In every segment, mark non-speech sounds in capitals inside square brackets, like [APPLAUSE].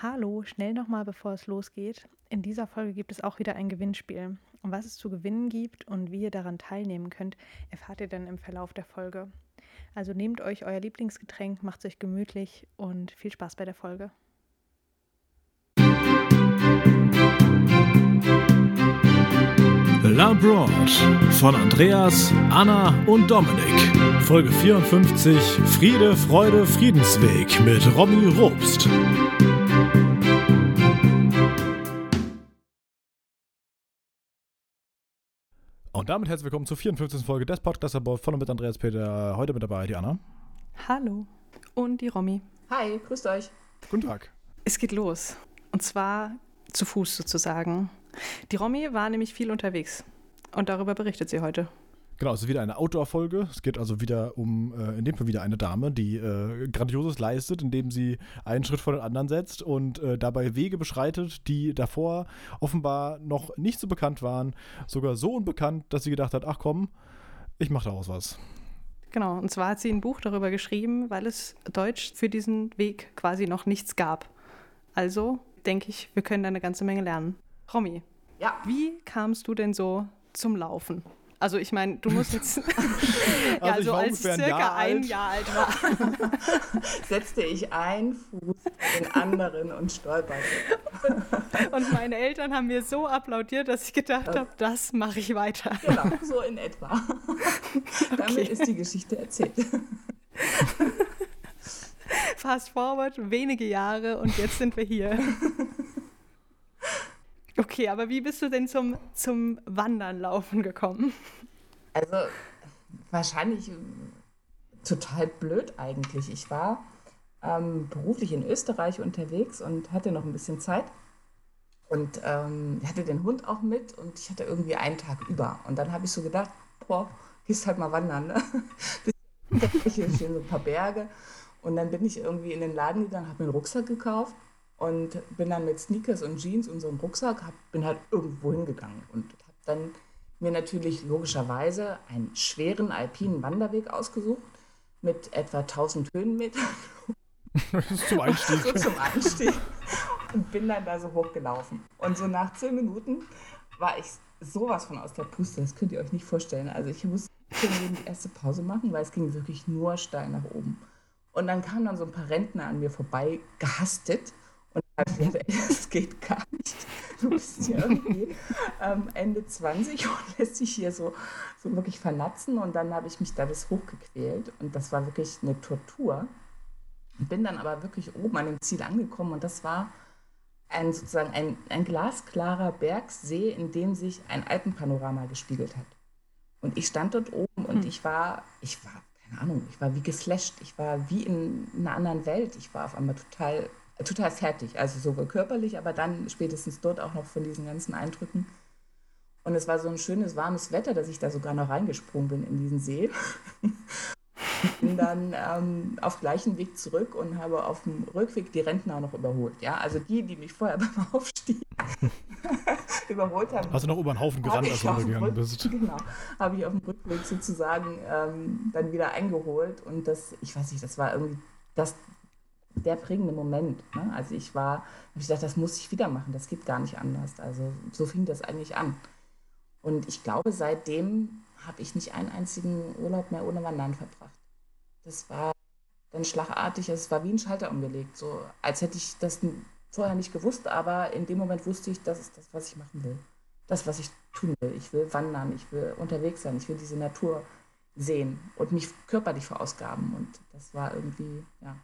Hallo, schnell nochmal, bevor es losgeht. In dieser Folge gibt es auch wieder ein Gewinnspiel. Und was es zu gewinnen gibt und wie ihr daran teilnehmen könnt, erfahrt ihr dann im Verlauf der Folge. Also nehmt euch euer Lieblingsgetränk, macht es euch gemütlich und viel Spaß bei der Folge. La Broad von Andreas, Anna und Dominik. Folge 54 Friede, Freude, Friedensweg mit Romy Robst. Und damit herzlich willkommen zur 54. Folge des Podcasts About von und mit Andreas Peter. Heute mit dabei die Anna. Hallo. Und die Romy. Hi, grüßt euch. Guten Tag. Es geht los. Und zwar zu Fuß sozusagen. Die Romy war nämlich viel unterwegs. Und darüber berichtet sie heute. Genau, es ist wieder eine Outdoor-Folge. Es geht also wieder um, äh, in dem Fall wieder eine Dame, die äh, Grandioses leistet, indem sie einen Schritt vor den anderen setzt und äh, dabei Wege beschreitet, die davor offenbar noch nicht so bekannt waren. Sogar so unbekannt, dass sie gedacht hat, ach komm, ich mache daraus was. Genau, und zwar hat sie ein Buch darüber geschrieben, weil es Deutsch für diesen Weg quasi noch nichts gab. Also denke ich, wir können da eine ganze Menge lernen. Romy, Ja, wie kamst du denn so zum Laufen? Also ich meine, du musst jetzt, [LAUGHS] [LAUGHS] ja, Also ich so als ungefähr ein circa Jahr ein. Jahr alt war. [LAUGHS] setzte ich einen Fuß in den anderen und stolperte. Und meine Eltern haben mir so applaudiert, dass ich gedacht habe, das mache ich weiter. Genau, so in etwa. Damit ist die Geschichte erzählt. Fast forward, wenige Jahre und jetzt sind wir hier. Okay, aber wie bist du denn zum, zum Wandern laufen gekommen? Also wahrscheinlich äh, total blöd eigentlich. Ich war ähm, beruflich in Österreich unterwegs und hatte noch ein bisschen Zeit. Und ähm, hatte den Hund auch mit und ich hatte irgendwie einen Tag über. Und dann habe ich so gedacht, boah, gehst halt mal wandern. Ne? [LAUGHS] Hier stehen so ein paar Berge. Und dann bin ich irgendwie in den Laden gegangen, habe mir einen Rucksack gekauft und bin dann mit Sneakers und Jeans und so einem Rucksack, hab, bin halt irgendwo hingegangen und habe dann mir natürlich logischerweise einen schweren alpinen Wanderweg ausgesucht mit etwa 1000 Höhenmetern [LAUGHS] Das ist zum Einstieg. so [LAUGHS] zum Anstieg und bin dann da so hochgelaufen. Und so nach zehn Minuten war ich sowas von aus der Puste, das könnt ihr euch nicht vorstellen. Also ich musste die erste Pause machen, weil es ging wirklich nur steil nach oben. Und dann kamen dann so ein paar Rentner an mir vorbei, gehastet. Und dann habe ich ey, das geht gar nicht. Du bist hier irgendwie ähm, Ende 20 und [LAUGHS] lässt sich hier so, so wirklich vernatzen. Und dann habe ich mich da bis hochgequält. Und das war wirklich eine Tortur. Bin dann aber wirklich oben an dem Ziel angekommen und das war ein, sozusagen ein, ein glasklarer Bergsee, in dem sich ein Alpenpanorama gespiegelt hat. Und ich stand dort oben und ich war, ich war, keine Ahnung, ich war wie geflasht, ich war wie in einer anderen Welt. Ich war auf einmal total, total fertig, also sowohl körperlich, aber dann spätestens dort auch noch von diesen ganzen Eindrücken. Und es war so ein schönes, warmes Wetter, dass ich da sogar noch reingesprungen bin in diesen See [LAUGHS] bin dann ähm, auf gleichen Weg zurück und habe auf dem Rückweg die Rentner noch überholt. Ja, also die, die mich vorher [LAUGHS] beim Aufstieg [LAUGHS] überholt haben. Hast du noch über den Haufen gerannt, als du gegangen bist? Genau, habe ich auf dem Rückweg sozusagen ähm, dann wieder eingeholt und das, ich weiß nicht, das war irgendwie das, der prägende Moment. Ne? Also ich war, habe ich gedacht, das muss ich wieder machen, das geht gar nicht anders. Also so fing das eigentlich an. Und ich glaube, seitdem habe ich nicht einen einzigen Urlaub mehr ohne Wandern verbracht. Das war dann schlagartig, es war wie ein Schalter umgelegt, so als hätte ich das vorher nicht gewusst, aber in dem Moment wusste ich, das ist das, was ich machen will. Das, was ich tun will. Ich will wandern, ich will unterwegs sein, ich will diese Natur sehen und mich körperlich verausgaben. Und das war irgendwie, ja.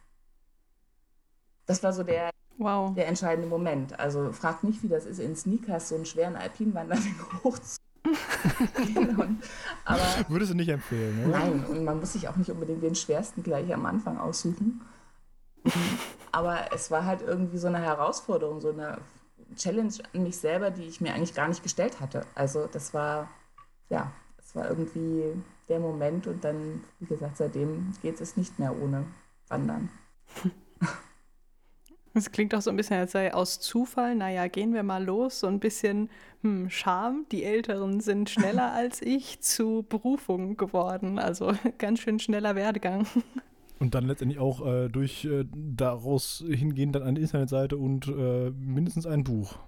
Das war so der, Wow. der entscheidende Moment. Also fragt nicht, wie das ist, in Sneakers so einen schweren Alpinwanderweg [LAUGHS] hochzugehen. [LAUGHS] Aber Würdest du nicht empfehlen, oder? Nein, und man muss sich auch nicht unbedingt den schwersten gleich am Anfang aussuchen. Aber es war halt irgendwie so eine Herausforderung, so eine Challenge an mich selber, die ich mir eigentlich gar nicht gestellt hatte. Also das war, ja, es war irgendwie der Moment und dann, wie gesagt, seitdem geht es nicht mehr ohne Wandern. [LAUGHS] Es klingt auch so ein bisschen, als sei aus Zufall, naja, gehen wir mal los, so ein bisschen hm, Scham, die Älteren sind schneller [LAUGHS] als ich, zu Berufung geworden. Also [LAUGHS] ganz schön schneller Werdegang. Und dann letztendlich auch äh, durch äh, daraus hingehen dann eine Internetseite und äh, mindestens ein Buch.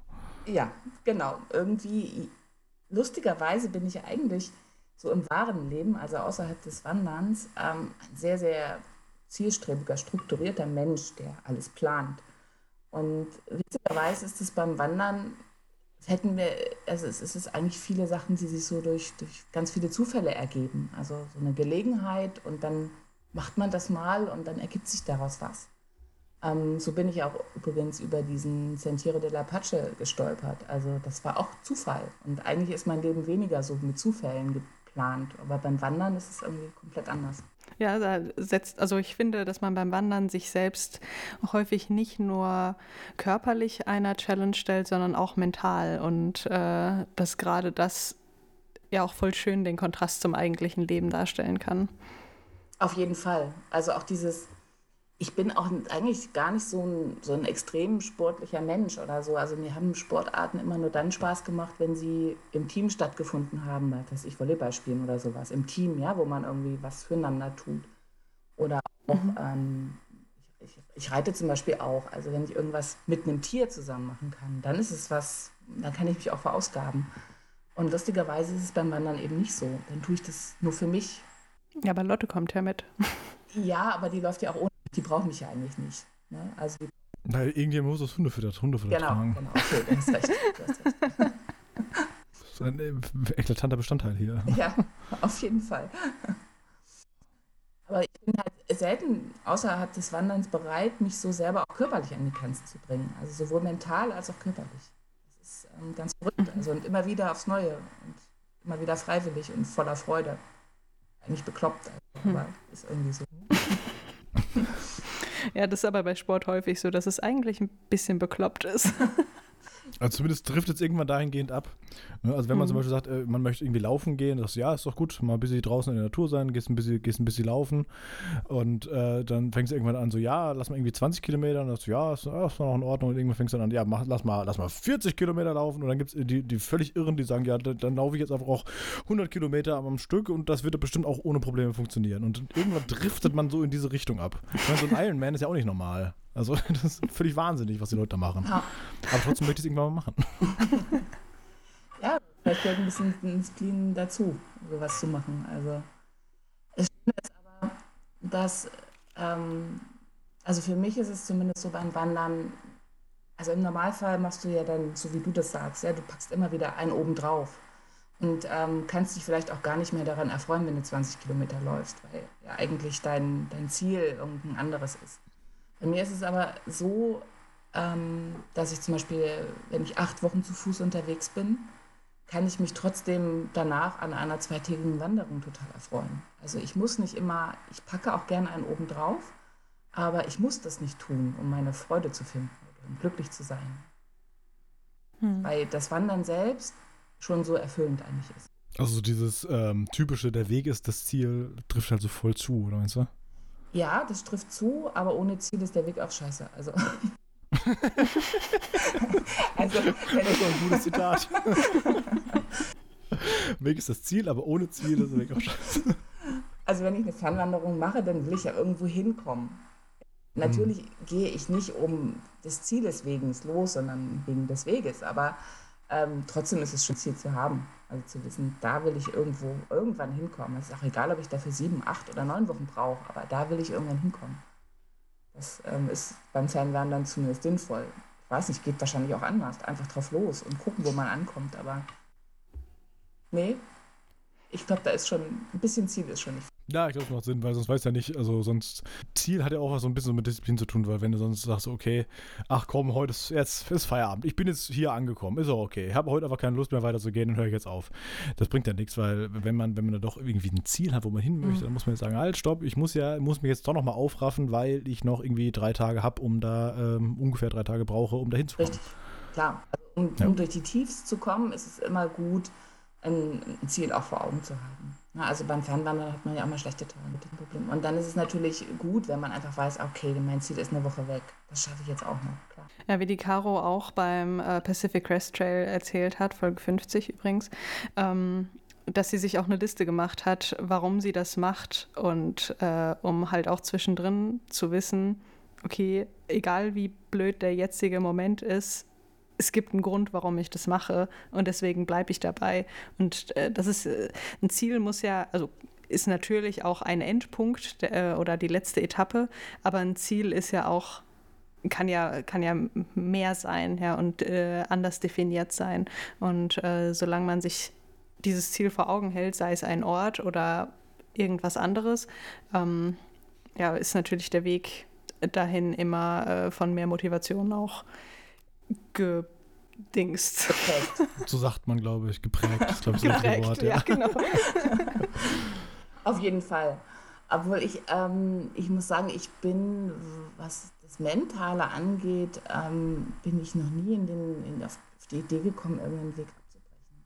Ja, genau. Irgendwie, lustigerweise bin ich eigentlich so im wahren Leben, also außerhalb des Wanderns, ähm, ein sehr, sehr zielstrebiger, strukturierter Mensch, der alles plant. Und witzigerweise ist es beim Wandern, hätten wir, also es ist eigentlich viele Sachen, die sich so durch, durch ganz viele Zufälle ergeben. Also so eine Gelegenheit und dann macht man das mal und dann ergibt sich daraus was. Ähm, so bin ich auch übrigens über diesen Sentiero de la Pache gestolpert. Also das war auch Zufall. Und eigentlich ist mein Leben weniger so mit Zufällen geplant. Aber beim Wandern ist es irgendwie komplett anders. Ja, da setzt, also ich finde, dass man beim Wandern sich selbst häufig nicht nur körperlich einer Challenge stellt, sondern auch mental. Und äh, dass gerade das ja auch voll schön den Kontrast zum eigentlichen Leben darstellen kann. Auf jeden Fall. Also auch dieses, ich bin auch eigentlich gar nicht so ein, so ein extrem sportlicher Mensch oder so. Also mir haben Sportarten immer nur dann Spaß gemacht, wenn sie im Team stattgefunden haben, dass ich Volleyball spielen oder sowas. Im Team, ja, wo man irgendwie was füreinander tut. Oder auch, mhm. ähm, ich, ich, reite zum Beispiel auch. Also wenn ich irgendwas mit einem Tier zusammen machen kann, dann ist es was, dann kann ich mich auch verausgaben. Und lustigerweise ist es beim Wandern eben nicht so. Dann tue ich das nur für mich. Ja, aber Lotte kommt ja mit. Ja, aber die läuft ja auch ohne die brauchen mich ja eigentlich nicht. Ne? Also die, Na, irgendjemand muss das Hundefutter, Hundefutter genau, tragen. Genau, okay, du hast recht. Du hast recht. das [LAUGHS] ist ein äh, eklatanter Bestandteil hier. [LAUGHS] Ja, auf jeden Fall. Aber ich bin halt selten außerhalb des Wanderns bereit, mich so selber auch körperlich an die Grenzen zu bringen. Also sowohl mental als auch körperlich. Das ist ähm, ganz verrückt. Also und immer wieder aufs Neue und immer wieder freiwillig und voller Freude. Eigentlich bekloppt, aber hm. ist irgendwie so. Ja, das ist aber bei Sport häufig so, dass es eigentlich ein bisschen bekloppt ist. [LAUGHS] Also zumindest trifft es irgendwann dahingehend ab. Ne? Also wenn man mhm. zum Beispiel sagt, äh, man möchte irgendwie laufen gehen, das ja, ist doch gut, mal ein bisschen draußen in der Natur sein, gehst ein bisschen, gehst ein bisschen laufen und äh, dann fängst du irgendwann an so, ja, lass mal irgendwie 20 Kilometer und dann sagst du, ja, ist, ist noch in Ordnung und irgendwann fängst du dann an, ja, mach, lass, mal, lass mal 40 Kilometer laufen und dann gibt es die, die völlig Irren, die sagen, ja, dann, dann laufe ich jetzt einfach auch 100 Kilometer am Stück und das wird bestimmt auch ohne Probleme funktionieren und irgendwann driftet man so in diese Richtung ab. Ich meine, so ein Ironman ist ja auch nicht normal. Also [LAUGHS] das ist völlig wahnsinnig, was die Leute da machen. Ja. Aber trotzdem möchte ich es irgendwann mal machen. [LAUGHS] ja, vielleicht gehört ein bisschen Disziplin dazu, sowas zu machen. Also es stimmt jetzt aber, dass, ähm, also für mich ist es zumindest so beim Wandern, also im Normalfall machst du ja dann, so wie du das sagst, ja, du packst immer wieder einen oben drauf und ähm, kannst dich vielleicht auch gar nicht mehr daran erfreuen, wenn du 20 Kilometer läufst, weil ja eigentlich dein, dein Ziel irgendein anderes ist. Bei mir ist es aber so, ähm, dass ich zum Beispiel, wenn ich acht Wochen zu Fuß unterwegs bin, kann ich mich trotzdem danach an einer zweitägigen Wanderung total erfreuen. Also ich muss nicht immer, ich packe auch gerne einen oben drauf, aber ich muss das nicht tun, um meine Freude zu finden oder um glücklich zu sein. Hm. Weil das Wandern selbst schon so erfüllend eigentlich ist. Also dieses ähm, typische, der Weg ist das Ziel, trifft halt so voll zu, oder meinst du? Ja, das trifft zu, aber ohne Ziel ist der Weg auch scheiße. Also. [LAUGHS] also, das ist ein gutes Zitat. Weg ist das Ziel, aber ohne Ziel ist der Weg auch scheiße. Also wenn ich eine Fernwanderung mache, dann will ich ja irgendwo hinkommen. Natürlich hm. gehe ich nicht um des Zieles wegen los, sondern wegen des Weges. Aber ähm, trotzdem ist es schon Ziel zu haben. Also zu wissen, da will ich irgendwo irgendwann hinkommen. Es ist auch egal, ob ich dafür sieben, acht oder neun Wochen brauche, aber da will ich irgendwann hinkommen. Das ähm, ist beim Fernwandern zumindest sinnvoll. Ich weiß nicht, geht wahrscheinlich auch anders. Einfach drauf los und gucken, wo man ankommt. Aber nee, ich glaube, da ist schon ein bisschen Ziel ist schon nicht. Ja, ich glaube, das macht Sinn, weil sonst weiß ja nicht, also sonst Ziel hat ja auch was so ein bisschen mit Disziplin zu tun, weil wenn du sonst sagst, okay, ach komm, heute ist jetzt ist Feierabend, ich bin jetzt hier angekommen, ist auch okay, ich habe heute aber keine Lust mehr weiterzugehen und höre ich jetzt auf. Das bringt ja nichts, weil wenn man, wenn man da doch irgendwie ein Ziel hat, wo man hin möchte, mhm. dann muss man jetzt sagen, halt, stopp, ich muss ja, muss mich jetzt doch nochmal aufraffen, weil ich noch irgendwie drei Tage habe, um da ähm, ungefähr drei Tage brauche, um da hinzukommen. Richtig, klar. Also, um, ja. um durch die Tiefs zu kommen, ist es immer gut, ein Ziel auch vor Augen zu haben. Also beim Fernwandern hat man ja immer schlechte Tage mit dem Problem. Und dann ist es natürlich gut, wenn man einfach weiß, okay, mein Ziel ist eine Woche weg. Das schaffe ich jetzt auch noch, klar. Ja, wie die Caro auch beim äh, Pacific Crest Trail erzählt hat, Folge 50 übrigens, ähm, dass sie sich auch eine Liste gemacht hat, warum sie das macht und äh, um halt auch zwischendrin zu wissen, okay, egal wie blöd der jetzige Moment ist, es gibt einen Grund, warum ich das mache und deswegen bleibe ich dabei. Und äh, das ist äh, ein Ziel muss ja, also ist natürlich auch ein Endpunkt äh, oder die letzte Etappe, aber ein Ziel ist ja auch kann ja, kann ja mehr sein ja, und äh, anders definiert sein. Und äh, solange man sich dieses Ziel vor Augen hält, sei es ein Ort oder irgendwas anderes, ähm, ja, ist natürlich der Weg dahin immer äh, von mehr Motivation auch gedingst. [LAUGHS] So sagt man, glaube ich, geprägt. Das ist, glaube ich, geprägt, Wort. Ja, ja genau. [LAUGHS] Auf jeden Fall. Obwohl ich, ähm, ich muss sagen, ich bin, was das Mentale angeht, ähm, bin ich noch nie in den, in, auf die Idee gekommen, irgendeinen Weg abzubrechen.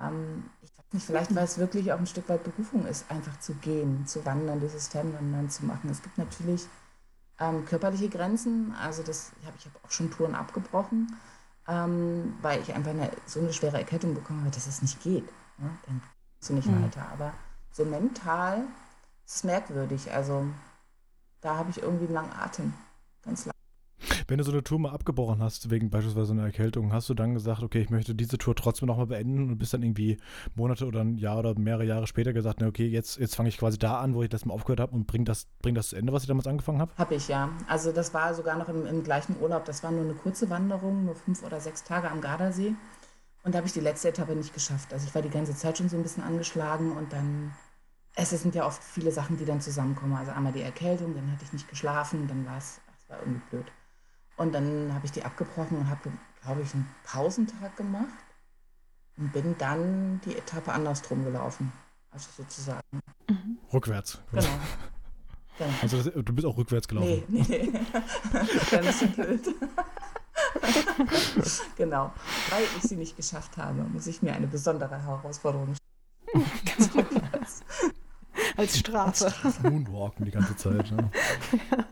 Ähm, ich weiß nicht, vielleicht weil es wirklich auch ein Stück weit Berufung ist, einfach zu gehen, zu wandern, dieses Fernwandern zu machen. Es gibt natürlich ähm, körperliche Grenzen, also das ich habe ich hab auch schon Touren abgebrochen, ähm, weil ich einfach eine, so eine schwere Erkältung bekommen habe, dass es nicht geht. Ne? Dann kommst du nicht mhm. weiter. Aber so mental ist es merkwürdig. Also da habe ich irgendwie einen langen Atem. Ganz lang. Wenn du so eine Tour mal abgebrochen hast, wegen beispielsweise einer Erkältung, hast du dann gesagt, okay, ich möchte diese Tour trotzdem nochmal beenden und bist dann irgendwie Monate oder ein Jahr oder mehrere Jahre später gesagt, na okay, jetzt, jetzt fange ich quasi da an, wo ich das mal aufgehört habe und bring das, bring das zu Ende, was ich damals angefangen habe? Habe ich, ja. Also das war sogar noch im, im gleichen Urlaub. Das war nur eine kurze Wanderung, nur fünf oder sechs Tage am Gardasee. Und da habe ich die letzte Etappe nicht geschafft. Also ich war die ganze Zeit schon so ein bisschen angeschlagen und dann es sind ja oft viele Sachen, die dann zusammenkommen. Also einmal die Erkältung, dann hatte ich nicht geschlafen, dann war es, war irgendwie blöd. Und dann habe ich die abgebrochen und habe, glaube ich, einen Pausentag gemacht und bin dann die Etappe andersrum gelaufen. Also sozusagen. Mhm. Rückwärts. Genau. [LAUGHS] genau. Also das, du bist auch rückwärts gelaufen. Nee, nee, nee. [LAUGHS] ein bisschen blöd. [LAUGHS] genau. Weil ich sie nicht geschafft habe, muss ich mir eine besondere Herausforderung stellen. Ganz rückwärts. Als Strafe. Als Strafe. Moonwalken die ganze Zeit. Ja. ja.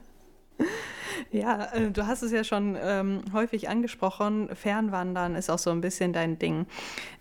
Ja, äh, du hast es ja schon ähm, häufig angesprochen. Fernwandern ist auch so ein bisschen dein Ding.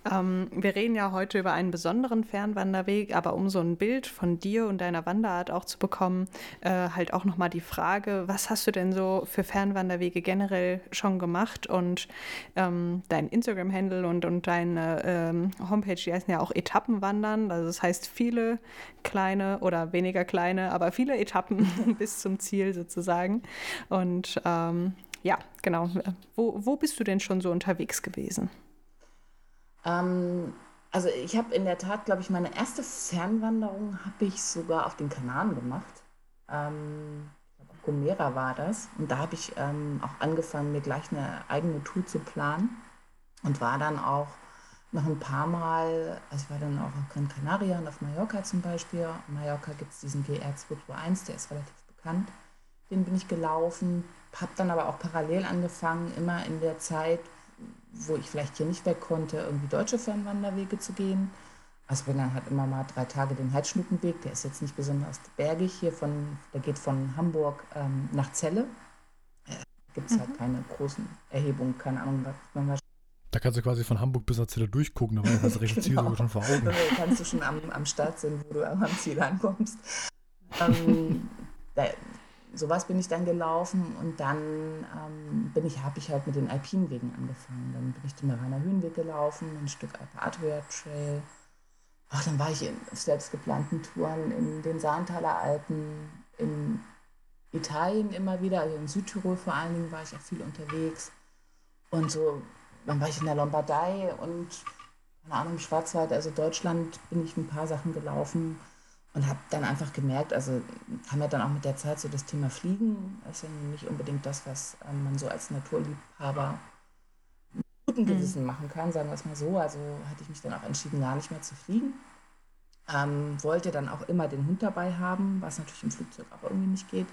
Ähm, wir reden ja heute über einen besonderen Fernwanderweg, aber um so ein Bild von dir und deiner Wanderart auch zu bekommen, äh, halt auch nochmal die Frage, was hast du denn so für Fernwanderwege generell schon gemacht? Und ähm, dein Instagram-Handle und, und deine ähm, Homepage, die heißen ja auch Etappenwandern. Also das heißt viele kleine oder weniger kleine, aber viele Etappen [LAUGHS] bis zum Ziel sozusagen. Und und ähm, ja, genau. Wo, wo bist du denn schon so unterwegs gewesen? Ähm, also ich habe in der Tat, glaube ich, meine erste Fernwanderung habe ich sogar auf den Kanaren gemacht. Ähm, Gomera war das. Und da habe ich ähm, auch angefangen, mir gleich eine eigene Tour zu planen. Und war dann auch noch ein paar Mal, also ich war dann auch auf Gran Canaria und auf Mallorca zum Beispiel. Auf Mallorca gibt es diesen GR221, der ist relativ bekannt den bin ich gelaufen, habe dann aber auch parallel angefangen, immer in der Zeit, wo ich vielleicht hier nicht weg konnte, irgendwie deutsche Fernwanderwege zu gehen. Also bin dann halt immer mal drei Tage den Heidschnuckenweg, der ist jetzt nicht besonders bergig hier, von, der geht von Hamburg ähm, nach Celle. Äh, Gibt es halt mhm. halt keine großen Erhebungen, keine Ahnung, was man wahrscheinlich da kannst du quasi von Hamburg bis nach Celle durchgucken, war das rechte Ziel [LAUGHS] genau. schon vor Augen. Da kannst du schon am, am Start sein, wo du am Ziel ankommst. Ähm, [LAUGHS] da, sowas bin ich dann gelaufen und dann ähm, bin ich, habe ich halt mit den Alpinwegen angefangen. Dann bin ich den Maraner Höhenweg gelaufen, ein Stück Alpe Adria Trail. Ach, dann war ich in selbstgeplanten Touren in den Saantaler Alpen, in Italien immer wieder, also in Südtirol vor allen Dingen war ich auch viel unterwegs. Und so, dann war ich in der Lombardei und, keine Ahnung, im Schwarzwald, also Deutschland, bin ich ein paar Sachen gelaufen und habe dann einfach gemerkt, also haben ja dann auch mit der Zeit so das Thema Fliegen, ist ja nicht unbedingt das, was ähm, man so als Naturliebhaber mit gutem mhm. Gewissen machen kann, sagen wir es mal so. Also hatte ich mich dann auch entschieden, gar nicht mehr zu fliegen. Ähm, wollte dann auch immer den Hund dabei haben, was natürlich im Flugzeug auch irgendwie nicht geht.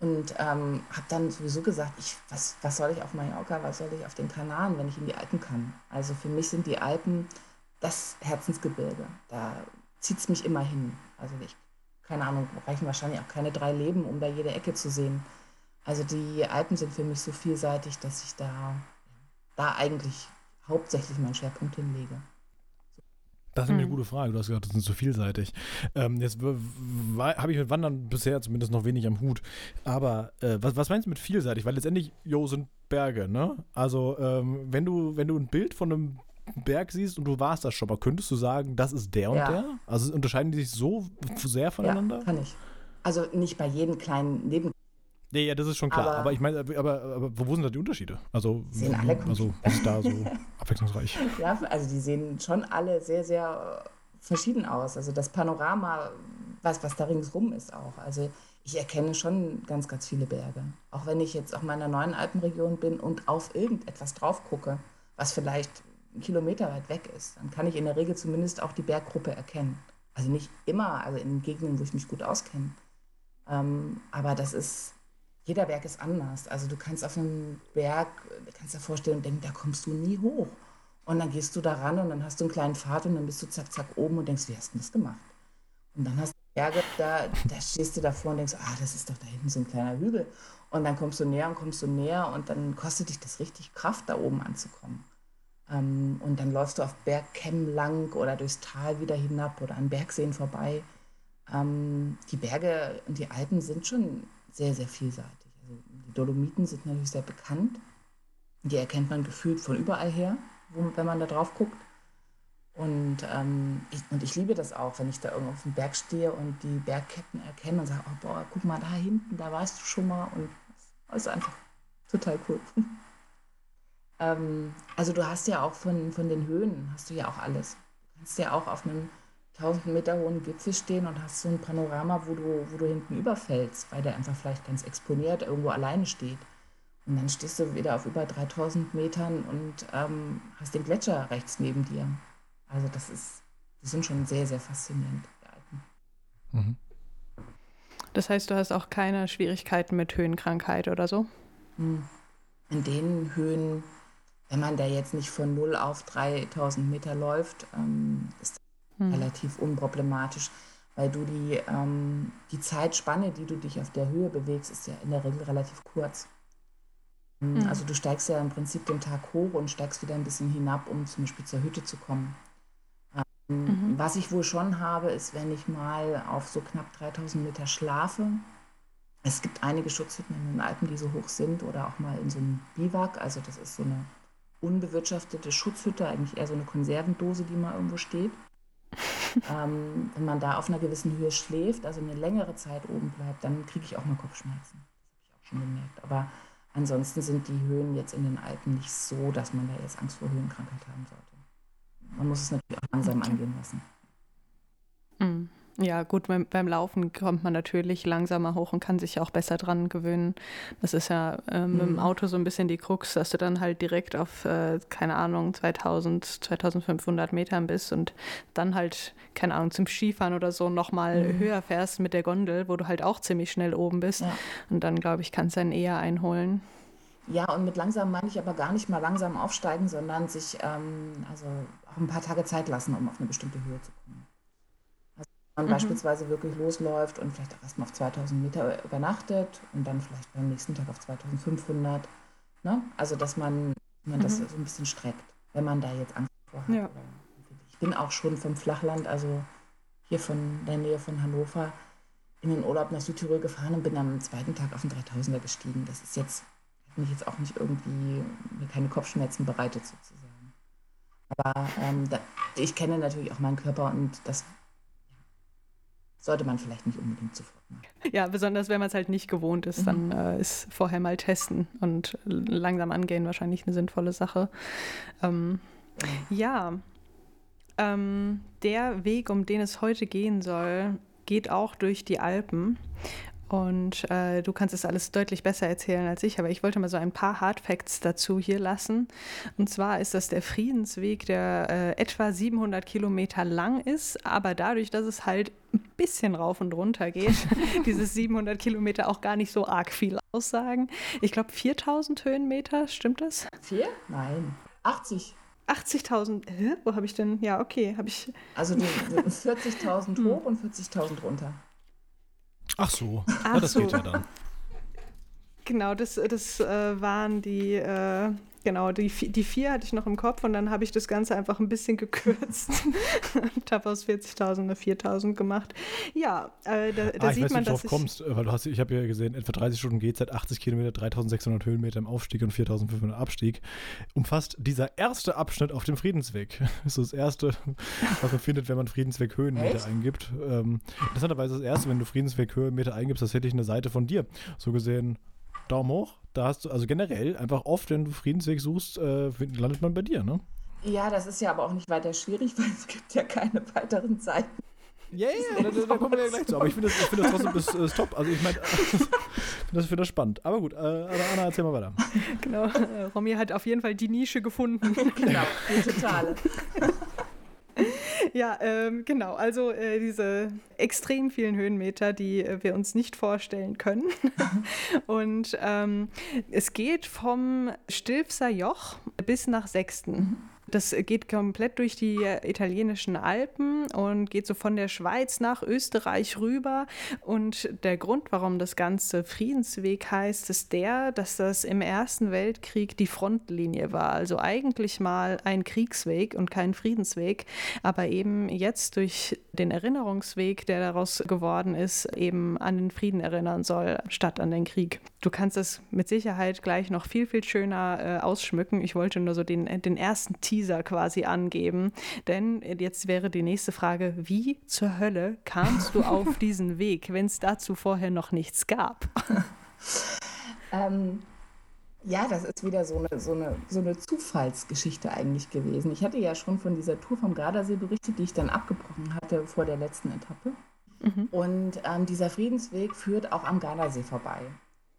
Und ähm, habe dann sowieso gesagt, ich, was, was soll ich auf Mallorca, was soll ich auf den Kanaren, wenn ich in die Alpen kann? Also für mich sind die Alpen das Herzensgebirge. Da zieht es mich immer hin. Also ich, keine Ahnung, reichen wahrscheinlich auch keine drei Leben, um da jede Ecke zu sehen. Also die Alpen sind für mich so vielseitig, dass ich da, da eigentlich hauptsächlich meinen Schwerpunkt hinlege. Das ist hm. eine gute Frage. Du hast gesagt, das sind zu vielseitig. Ähm, jetzt habe ich mit Wandern bisher zumindest noch wenig am Hut. Aber äh, was, was, meinst du mit vielseitig? Weil letztendlich, jo, sind Berge, ne? Also, ähm, wenn du, wenn du ein Bild von einem Berg siehst und du warst da schon mal, könntest du sagen, das ist der ja. und der? Also unterscheiden die sich so sehr voneinander? Ja, kann ich. Also nicht bei jedem kleinen Neben Nee, ja, das ist schon klar. Aber, aber ich meine, aber, aber, aber, wo sind da die Unterschiede? Also, sehen alle also was ist da so [LAUGHS] abwechslungsreich? Ja, also die sehen schon alle sehr, sehr verschieden aus. Also das Panorama, was, was da ringsrum ist auch. Also ich erkenne schon ganz, ganz viele Berge. Auch wenn ich jetzt in der neuen Alpenregion bin und auf irgendetwas drauf gucke, was vielleicht Kilometer weit weg ist, dann kann ich in der Regel zumindest auch die Berggruppe erkennen. Also nicht immer, also in Gegenden, wo ich mich gut auskenne. Ähm, aber das ist, jeder Berg ist anders. Also du kannst auf einem Berg, du kannst dir vorstellen und denken, da kommst du nie hoch. Und dann gehst du da ran und dann hast du einen kleinen Pfad und dann bist du zack, zack oben und denkst, wie hast du das gemacht? Und dann hast du Berge, da, da stehst du davor und denkst, ah, das ist doch da hinten so ein kleiner Hügel. Und dann kommst du näher und kommst du näher und dann kostet dich das richtig Kraft, da oben anzukommen. Ähm, und dann läufst du auf Bergkämmen lang oder durchs Tal wieder hinab oder an Bergseen vorbei. Ähm, die Berge und die Alpen sind schon sehr, sehr vielseitig. Also die Dolomiten sind natürlich sehr bekannt. Die erkennt man gefühlt von überall her, wo, wenn man da drauf guckt. Und, ähm, ich, und ich liebe das auch, wenn ich da irgendwo auf dem Berg stehe und die Bergketten erkenne und sage, oh boah, guck mal da hinten, da weißt du schon mal. Und das ist einfach total cool. Ähm, also du hast ja auch von, von den Höhen, hast du ja auch alles. Du kannst ja auch auf einem 1000 Meter hohen Gipfel stehen und hast so ein Panorama, wo du, wo du hinten überfällst, weil der einfach vielleicht ganz exponiert irgendwo alleine steht. Und dann stehst du wieder auf über 3000 Metern und ähm, hast den Gletscher rechts neben dir. Also das ist, die sind schon sehr, sehr faszinierend, die Alpen. Mhm. Das heißt, du hast auch keine Schwierigkeiten mit Höhenkrankheit oder so? Hm. In den Höhen, wenn man da jetzt nicht von 0 auf 3000 Meter läuft, ähm, ist hm. relativ unproblematisch, weil du die, ähm, die Zeitspanne, die du dich auf der Höhe bewegst, ist ja in der Regel relativ kurz. Hm. Also du steigst ja im Prinzip den Tag hoch und steigst wieder ein bisschen hinab, um zum Beispiel zur Hütte zu kommen. Ähm, mhm. Was ich wohl schon habe, ist, wenn ich mal auf so knapp 3000 Meter schlafe. Es gibt einige Schutzhütten in den Alpen, die so hoch sind oder auch mal in so einem Biwak. Also das ist so eine unbewirtschaftete Schutzhütte, eigentlich eher so eine Konservendose, die mal irgendwo steht [LAUGHS] ähm, wenn man da auf einer gewissen Höhe schläft, also eine längere Zeit oben bleibt, dann kriege ich auch mal Kopfschmerzen. Das habe ich auch schon gemerkt. Aber ansonsten sind die Höhen jetzt in den Alpen nicht so, dass man da jetzt Angst vor Höhenkrankheit haben sollte. Man muss es natürlich auch langsam angehen lassen. Mhm. Ja, gut, beim, beim, Laufen kommt man natürlich langsamer hoch und kann sich auch besser dran gewöhnen. Das ist ja äh, mit dem mhm. Auto so ein bisschen die Krux, dass du dann halt direkt auf, äh, keine Ahnung, 2000, 2500 Metern bist und dann halt, keine Ahnung, zum Skifahren oder so nochmal mhm. höher fährst mit der Gondel, wo du halt auch ziemlich schnell oben bist. Ja. Und dann, glaube ich, kannst du dann eher einholen. Ja, und mit langsam meine ich aber gar nicht mal langsam aufsteigen, sondern sich ähm, also auch ein paar Tage Zeit lassen, um auf eine bestimmte Höhe zu kommen man mhm. beispielsweise wirklich losläuft und vielleicht auch erstmal auf 2000 Meter übernachtet und dann vielleicht beim nächsten Tag auf 2500. Ne? Also, dass man, man mhm. das so ein bisschen streckt, wenn man da jetzt Angst vor hat. Ja. Ich bin auch schon vom Flachland, also hier von der Nähe von Hannover, in den Urlaub nach Südtirol gefahren und bin am zweiten Tag auf den 3000er gestiegen. Das ist jetzt, hat mich jetzt auch nicht irgendwie, mir keine Kopfschmerzen bereitet sozusagen. Aber ähm, da, ich kenne natürlich auch meinen Körper und das sollte man vielleicht nicht unbedingt sofort machen. Ja, besonders wenn man es halt nicht gewohnt ist, dann mhm. äh, ist vorher mal testen und langsam angehen wahrscheinlich eine sinnvolle Sache. Ähm, ja, ähm, der Weg, um den es heute gehen soll, geht auch durch die Alpen. Und äh, du kannst es alles deutlich besser erzählen als ich, aber ich wollte mal so ein paar Hard Facts dazu hier lassen. Und zwar ist das der Friedensweg, der äh, etwa 700 Kilometer lang ist, aber dadurch, dass es halt ein bisschen rauf und runter geht, [LAUGHS] dieses 700 Kilometer auch gar nicht so arg viel aussagen. Ich glaube 4000 Höhenmeter, stimmt das? Vier? Nein, 80. 80.000, wo habe ich denn? Ja, okay, habe ich. Also 40.000 [LAUGHS] hoch und 40.000 runter. Ach so, Ach ja, das so. geht ja dann. Genau, das, das äh, waren die, äh, genau. Die, die vier hatte ich noch im Kopf und dann habe ich das Ganze einfach ein bisschen gekürzt und habe aus 40.000 eine 4.000 gemacht. Ja, äh, da, da ah, sieht weiß, man, dass dass du drauf kommst, weil du hast, ich habe ja gesehen, etwa 30 Stunden GZ, 80 Kilometer, 3.600 Höhenmeter im Aufstieg und 4.500 Abstieg. Umfasst dieser erste Abschnitt auf dem Friedensweg. [LAUGHS] Das ist das erste, was man findet, wenn man Friedensweg Höhenmeter Echt? eingibt. Ähm, interessanterweise das erste, wenn du Friedensweg Höhenmeter eingibst, das hätte ich eine Seite von dir. So gesehen, Daumen hoch. Da hast du, also generell, einfach oft, wenn du Friedensweg suchst, äh, landet man bei dir, ne? Ja, das ist ja aber auch nicht weiter schwierig, [LAUGHS] weil es gibt ja keine weiteren Seiten. Ja, ja, da, da, da kommen wir ja gleich zu. Aber ich finde das, ich find das trotzdem bis, äh, stop. Also ich meine, [LAUGHS] das finde das spannend. Aber gut, äh, aber Anna, erzähl mal weiter. Genau, äh, Romy hat auf jeden Fall die Nische gefunden. [LAUGHS] Genau, die totale. [LAUGHS] Ja, ähm, genau. Also äh, diese extrem vielen Höhenmeter, die äh, wir uns nicht vorstellen können. [LAUGHS] Und ähm, es geht vom Stilfser Joch bis nach Sechsten. Das geht komplett durch die äh, italienischen Alpen und geht so von der Schweiz nach Österreich rüber. Und der Grund, warum das Ganze Friedensweg heißt, ist der, dass das im Ersten Weltkrieg die Frontlinie war. Also eigentlich mal ein Kriegsweg und kein Friedensweg, aber eben jetzt durch den Erinnerungsweg, der daraus geworden ist, eben an den Frieden erinnern soll, statt an den Krieg. Du kannst es mit Sicherheit gleich noch viel, viel schöner äh, ausschmücken. Ich wollte nur so den, den ersten Teaser quasi angeben, denn jetzt wäre die nächste Frage, wie zur Hölle kamst du [LAUGHS] auf diesen Weg, wenn es dazu vorher noch nichts gab? [LAUGHS] Ähm, ja, das ist wieder so eine, so, eine, so eine Zufallsgeschichte eigentlich gewesen. Ich hatte ja schon von dieser Tour vom Gardasee berichtet, die ich dann abgebrochen hatte vor der letzten Etappe. Und ähm, dieser Friedensweg führt auch am Gardasee vorbei.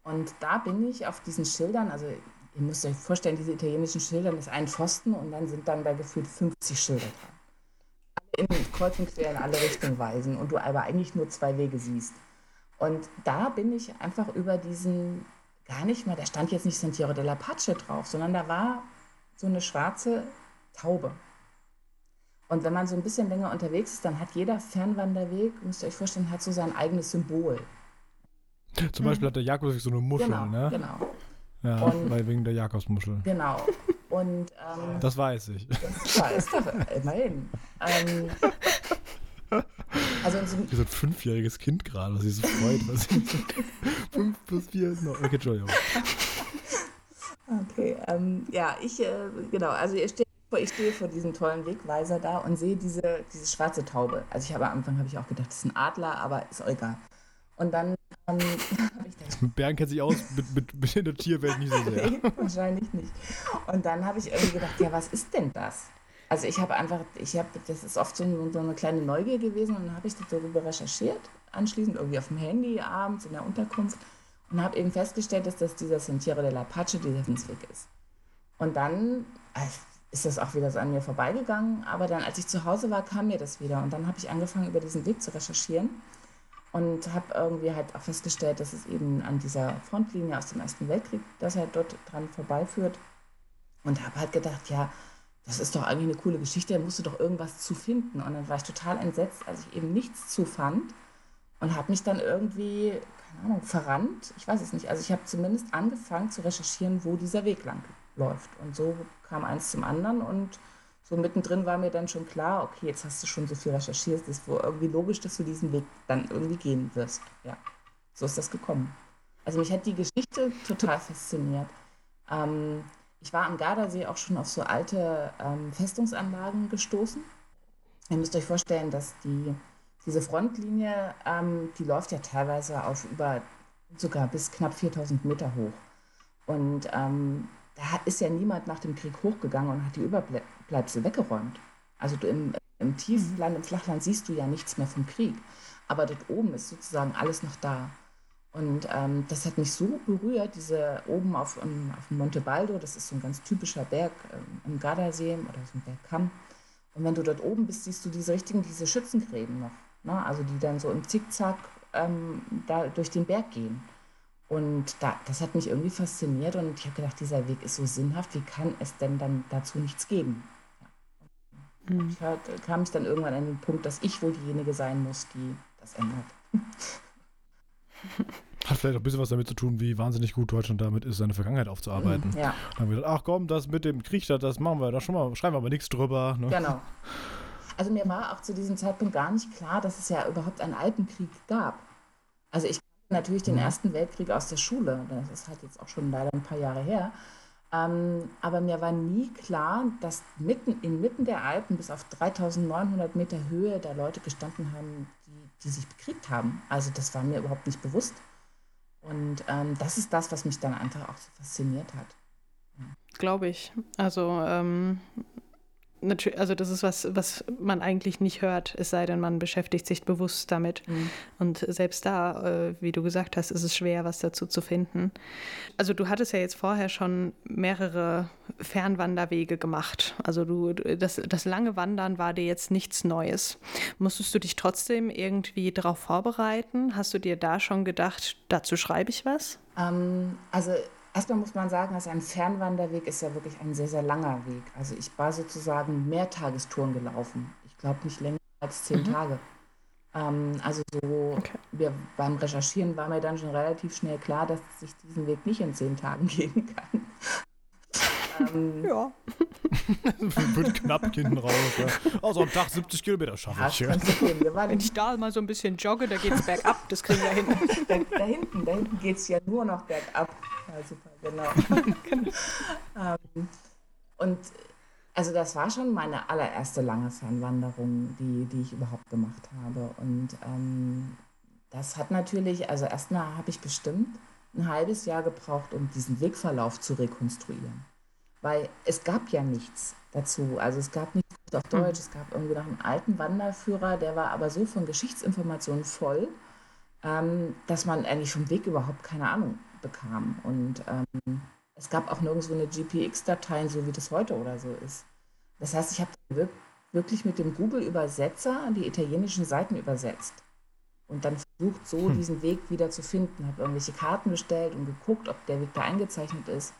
Und da bin ich auf diesen Schildern, also ihr müsst euch vorstellen, diese italienischen Schildern ist ein Pfosten und dann sind dann da gefühlt 50 Schilder dran. Alle in kreuz und quer in alle Richtungen weisen und du aber eigentlich nur zwei Wege siehst. Und da bin ich einfach über diesen, gar nicht mal, da stand jetzt nicht Sentiero della Pace drauf, sondern da war so eine schwarze Taube. Und wenn man so ein bisschen länger unterwegs ist, dann hat jeder Fernwanderweg, müsst ihr euch vorstellen, hat so sein eigenes Symbol. Zum Beispiel hat der Jakobsweg so eine Muschel, Genau, ne? genau, Ja, Und- weil wegen der Jakobsmuschel. genau. [LAUGHS] Und ähm, Das weiß ich. das es doch immerhin. Ähm, also so, Wie so ein fünfjähriges Kind gerade, was sich so freut. Was [LAUGHS] Fünf plus vier ist noch. Okay, Entschuldigung. [LAUGHS] Okay, ähm, ja, ich, äh, genau, also steht vor, ich stehe vor diesem tollen Wegweiser da und sehe diese, diese schwarze Taube. Also ich habe am Anfang habe ich auch gedacht, das ist ein Adler, aber ist auch egal. Und dann gedacht, [LAUGHS] Bernd kennt sich aus mit, mit, mit der Tierwelt nicht so sehr. [LAUGHS] nee, wahrscheinlich nicht. Und dann habe ich irgendwie gedacht, ja, was ist denn das? Also ich habe einfach, ich habe, das ist oft so, ein- so eine kleine Neugier gewesen und dann habe ich darüber recherchiert, anschließend irgendwie auf dem Handy abends in der Unterkunft und habe eben festgestellt, dass das dieser Sentiero della Pace, dieser Friedensweg ist. Und dann äh, ist das auch wieder so an mir vorbeigegangen, aber dann, als ich zu Hause war, kam mir das wieder und dann habe ich angefangen, über diesen Weg zu recherchieren und habe irgendwie halt auch festgestellt, dass es eben an dieser Frontlinie aus dem Ersten Weltkrieg, dass er dort dran vorbeiführt und habe halt gedacht, ja, das ist doch eigentlich eine coole Geschichte, da musst du doch irgendwas zu finden. Und dann war ich total entsetzt, als ich eben nichts zu fand und habe mich dann irgendwie, keine Ahnung, verrannt. Ich weiß es nicht. Also ich habe zumindest angefangen zu recherchieren, wo dieser Weg lang läuft. Und so kam eins zum anderen und so mittendrin war mir dann schon klar, okay, jetzt hast du schon so viel recherchiert, es ist wohl irgendwie logisch, dass du diesen Weg dann irgendwie gehen wirst. Ja, so ist das gekommen. Also mich hat die Geschichte total fasziniert. Ähm, ich war am Gardasee auch schon auf so alte ähm, Festungsanlagen gestoßen. Ihr müsst euch vorstellen, dass die, diese Frontlinie, ähm, die läuft ja teilweise auf über sogar bis knapp 4000 Meter hoch. Und ähm, da ist ja niemand nach dem Krieg hochgegangen und hat die Überbleibsel weggeräumt. Also du im, im Tiefland, im Flachland siehst du ja nichts mehr vom Krieg. Aber dort oben ist sozusagen alles noch da. Und ähm, das hat mich so berührt, diese oben auf, um, auf Monte Baldo, das ist so ein ganz typischer Berg ähm, im Gardasee oder so ein Bergkamm. Und wenn du dort oben bist, siehst du diese richtigen, diese Schützengräben noch. Ne? Also die dann so im Zickzack ähm, da durch den Berg gehen. Und da, das hat mich irgendwie fasziniert und ich habe gedacht, dieser Weg ist so sinnhaft, wie kann es denn dann dazu nichts geben? Mhm. Ich hat, kam ich dann irgendwann an den Punkt, dass ich wohl diejenige sein muss, die das ändert. [LAUGHS] Hat vielleicht auch ein bisschen was damit zu tun, wie wahnsinnig gut Deutschland damit ist, seine Vergangenheit aufzuarbeiten. Mhm, ja. Dann haben wir gedacht, ach komm, das mit dem Krieg, das, das machen wir, da schon mal, schreiben wir aber nichts drüber. Ne? Genau. Also mir war auch zu diesem Zeitpunkt gar nicht klar, dass es ja überhaupt einen Alpenkrieg gab. Also ich kannte natürlich den Mhm. Ersten Weltkrieg aus der Schule. Das ist halt jetzt auch schon leider ein paar Jahre her. Ähm, aber mir war nie klar, dass mitten inmitten der Alpen bis auf 3900 Meter Höhe da Leute gestanden haben, die, die sich bekriegt haben. Also das war mir überhaupt nicht bewusst. Und ähm, das ist das, was mich dann einfach auch so fasziniert hat. Glaube ich. Also, ähm, natürlich, also das ist was, was man eigentlich nicht hört, es sei denn, man beschäftigt sich bewusst damit. Mhm. Und selbst da, äh, wie du gesagt hast, ist es schwer, was dazu zu finden. Also du hattest ja jetzt vorher schon mehrere Fernwanderwege gemacht. Also du, das, das lange Wandern war dir jetzt nichts Neues. Musstest du dich trotzdem irgendwie darauf vorbereiten? Hast du dir da schon gedacht, dazu schreibe ich was? Ähm, also erstmal muss man sagen, dass ein Fernwanderweg ist ja wirklich ein sehr, sehr langer Weg. Also ich war sozusagen Mehrtagestouren gelaufen. Ich glaube nicht länger als zehn Tage. Ähm, also so, Okay. wir, beim Recherchieren war mir dann schon relativ schnell klar, dass ich diesen Weg nicht in zehn Tagen [LAUGHS] gehen kann. ähm, Ja. [LAUGHS] Wird knapp hinten raus. Ja. Also am Tag 70 Kilometer schaffe ich. Ja. Wenn ich da mal so ein bisschen jogge, da geht es bergab, das kriegen wir hin. [LAUGHS] da, da hinten, da hinten geht es ja nur noch bergab. Ja, super, genau. [LAUGHS] ähm, und also das war schon meine allererste lange Fernwanderung, die, die ich überhaupt gemacht habe. Und ähm, das hat natürlich, also erstmal habe ich bestimmt ein halbes Jahr gebraucht, um diesen Wegverlauf zu rekonstruieren. Weil es gab ja nichts dazu. Also es gab nichts auf Deutsch, es gab irgendwie noch einen alten Wanderführer, der war aber so von Geschichtsinformationen voll, ähm, dass man eigentlich vom Weg überhaupt keine Ahnung bekam. Und ähm, es gab auch nirgendwo eine GPX-Datei, so wie das heute oder so ist. Das heißt, ich habe wir wirklich mit dem Google-Übersetzer die italienischen Seiten übersetzt und dann versucht, so diesen Weg wieder zu finden. Habe irgendwelche Karten bestellt und geguckt, ob der Weg da eingezeichnet ist.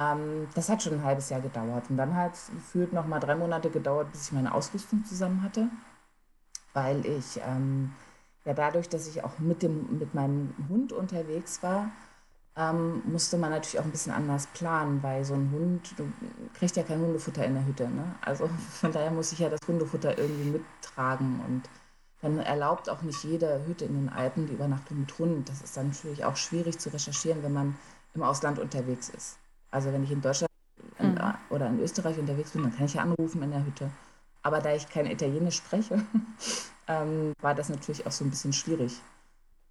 Ähm, das hat schon ein halbes Jahr gedauert. Und dann hat es gefühlt noch mal drei Monate gedauert, bis ich meine Ausrüstung zusammen hatte, weil ich ähm, ja dadurch, dass ich auch mit, dem, mit meinem Hund unterwegs war, ähm, musste man natürlich auch ein bisschen anders planen, weil so ein Hund, du kriegst ja kein Hundefutter in der Hütte. Ne? Also von daher muss ich ja das Hundefutter irgendwie mittragen und dann erlaubt auch nicht jede Hütte in den Alpen die Übernachtung mit Hund. Das ist dann natürlich auch schwierig zu recherchieren, wenn man im Ausland unterwegs ist. Also wenn ich in Deutschland in, oder in Österreich unterwegs bin, dann kann ich ja anrufen in der Hütte. Aber da ich kein Italienisch spreche, [LAUGHS] ähm, war das natürlich auch so ein bisschen schwierig.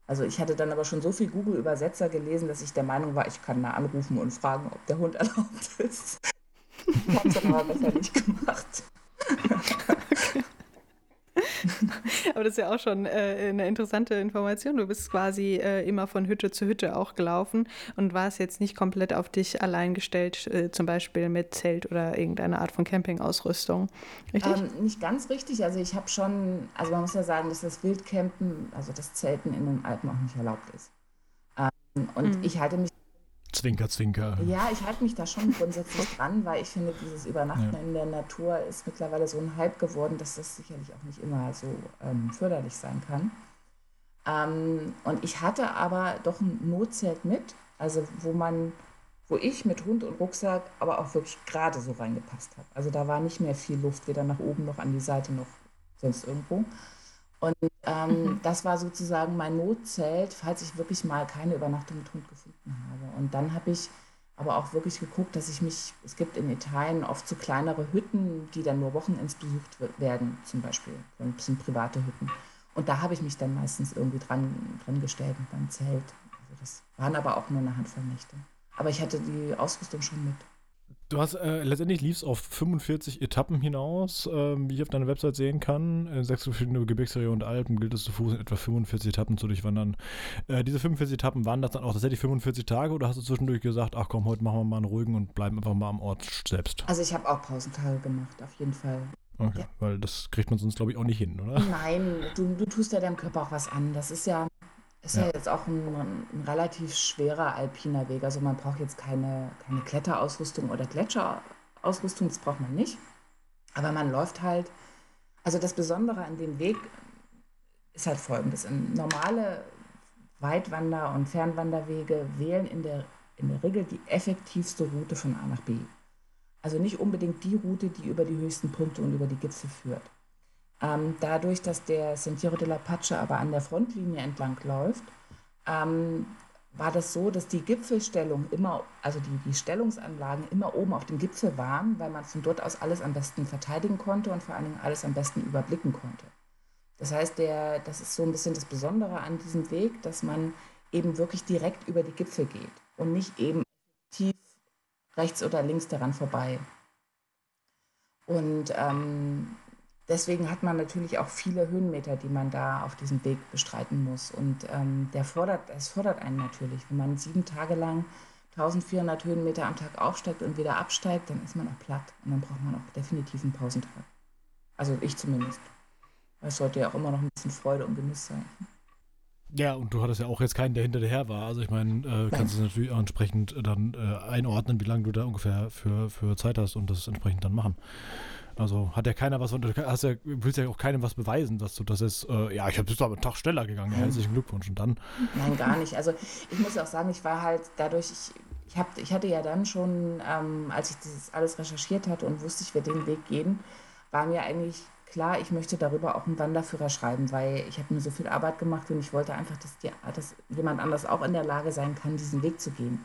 Also ich hatte dann aber schon so viel Google-Übersetzer gelesen, dass ich der Meinung war, ich kann da anrufen und fragen, ob der Hund [LAUGHS] erlaubt ist. Ich habe es dann aber besser nicht gemacht. [LAUGHS] [LAUGHS] Aber das ist ja auch schon äh, eine interessante Information. Du bist quasi äh, immer von Hütte zu Hütte auch gelaufen und warst jetzt nicht komplett auf dich allein gestellt, äh, zum Beispiel mit Zelt oder irgendeiner Art von Campingausrüstung. Richtig? Ähm, nicht ganz richtig. Also ich habe schon, also man muss ja sagen, dass das Wildcampen, also das Zelten in den Alpen auch nicht erlaubt ist. Ähm, und Mhm. ich halte mich, Zwinker, zwinker. ja, ich halte mich da schon grundsätzlich [LAUGHS] dran, weil ich finde, dieses Übernachten Ja. in der Natur ist mittlerweile so ein Hype geworden, dass das sicherlich auch nicht immer so ähm, förderlich sein kann. Ähm, und ich hatte aber doch ein Notzelt mit, also wo man, wo ich mit Hund und Rucksack aber auch wirklich gerade so reingepasst habe. Also da war nicht mehr viel Luft, weder nach oben noch an die Seite noch sonst irgendwo. Und ähm, das war sozusagen mein Notzelt, falls ich wirklich mal keine Übernachtung mit Hund gefunden habe. Und dann habe ich aber auch wirklich geguckt, dass ich mich, es gibt in Italien oft so kleinere Hütten, die dann nur wochenends besucht werden, zum Beispiel, ein bisschen private Hütten. Und da habe ich mich dann meistens irgendwie dran, dran gestellt mit meinem Zelt. Also das waren aber auch nur eine Handvoll Nächte. Aber ich hatte die Ausrüstung schon mit. Du hast äh, letztendlich liefst auf 45 Etappen hinaus, ähm, wie ich auf deiner Website sehen kann. In sechs verschiedene Gebirgsregionen und Alpen gilt es zu Fuß in etwa 45 Etappen zu durchwandern. Äh, diese 45 Etappen waren das dann auch tatsächlich 45 Tage oder hast du zwischendurch gesagt, ach komm, heute machen wir mal einen ruhigen und bleiben einfach mal am Ort selbst? Also ich habe auch Pausentage gemacht, auf jeden Fall. Okay, Ja. weil das kriegt man sonst, glaube ich, auch nicht hin, oder? Nein, du, du tust ja deinem Körper auch was an. Das ist ja, ist ja. Ja. jetzt auch ein, ein relativ schwerer alpiner Weg. Also man braucht jetzt keine, keine Kletterausrüstung oder Gletscherausrüstung, das braucht man nicht. Aber man läuft halt, also das Besondere an dem Weg ist halt folgendes. Ein normale Weitwander- und Fernwanderwege wählen in der, in der Regel die effektivste Route von A nach B. Also nicht unbedingt die Route, die über die höchsten Punkte und über die Gipfel führt. Ähm, dadurch, dass der Sentiero de la Pace aber an der Frontlinie entlang läuft, ähm, war das so, dass die Gipfelstellung immer, also die, die Stellungsanlagen immer oben auf dem Gipfel waren, weil man von dort aus alles am besten verteidigen konnte und vor allen Dingen alles am besten überblicken konnte. Das heißt, der, das ist so ein bisschen das Besondere an diesem Weg, dass man eben wirklich direkt über die Gipfel geht und nicht eben tief rechts oder links daran vorbei. Und ähm, deswegen hat man natürlich auch viele Höhenmeter, die man da auf diesem Weg bestreiten muss. Und ähm, der fordert, es fordert einen natürlich. Wenn man sieben Tage lang 1400 Höhenmeter am Tag aufsteigt und wieder absteigt, dann ist man auch platt. Und dann braucht man auch definitiv einen Pausentag. Also ich zumindest. Es sollte ja auch immer noch ein bisschen Freude und Genuss sein. Ja, und du hattest ja auch jetzt keinen, der hinter dir her war. Also ich meine, äh, kannst du natürlich auch entsprechend dann äh, einordnen, wie lange du da ungefähr für, für Zeit hast und das entsprechend dann machen. Also hat ja keiner was, du hast ja, willst ja auch keinem was beweisen, dass du das ist, äh, ja, ich habe bist aber einen Tag schneller gegangen, mhm. herzlichen Glückwunsch und dann. Nein, gar nicht. Also ich muss auch sagen, ich war halt dadurch, ich, ich, hab, ich hatte ja dann schon, ähm, als ich das alles recherchiert hatte und wusste, ich werde den Weg gehen, war mir eigentlich klar, ich möchte darüber auch einen Wanderführer schreiben, weil ich habe mir so viel Arbeit gemacht und ich wollte einfach, dass, die, dass jemand anders auch in der Lage sein kann, diesen Weg zu gehen.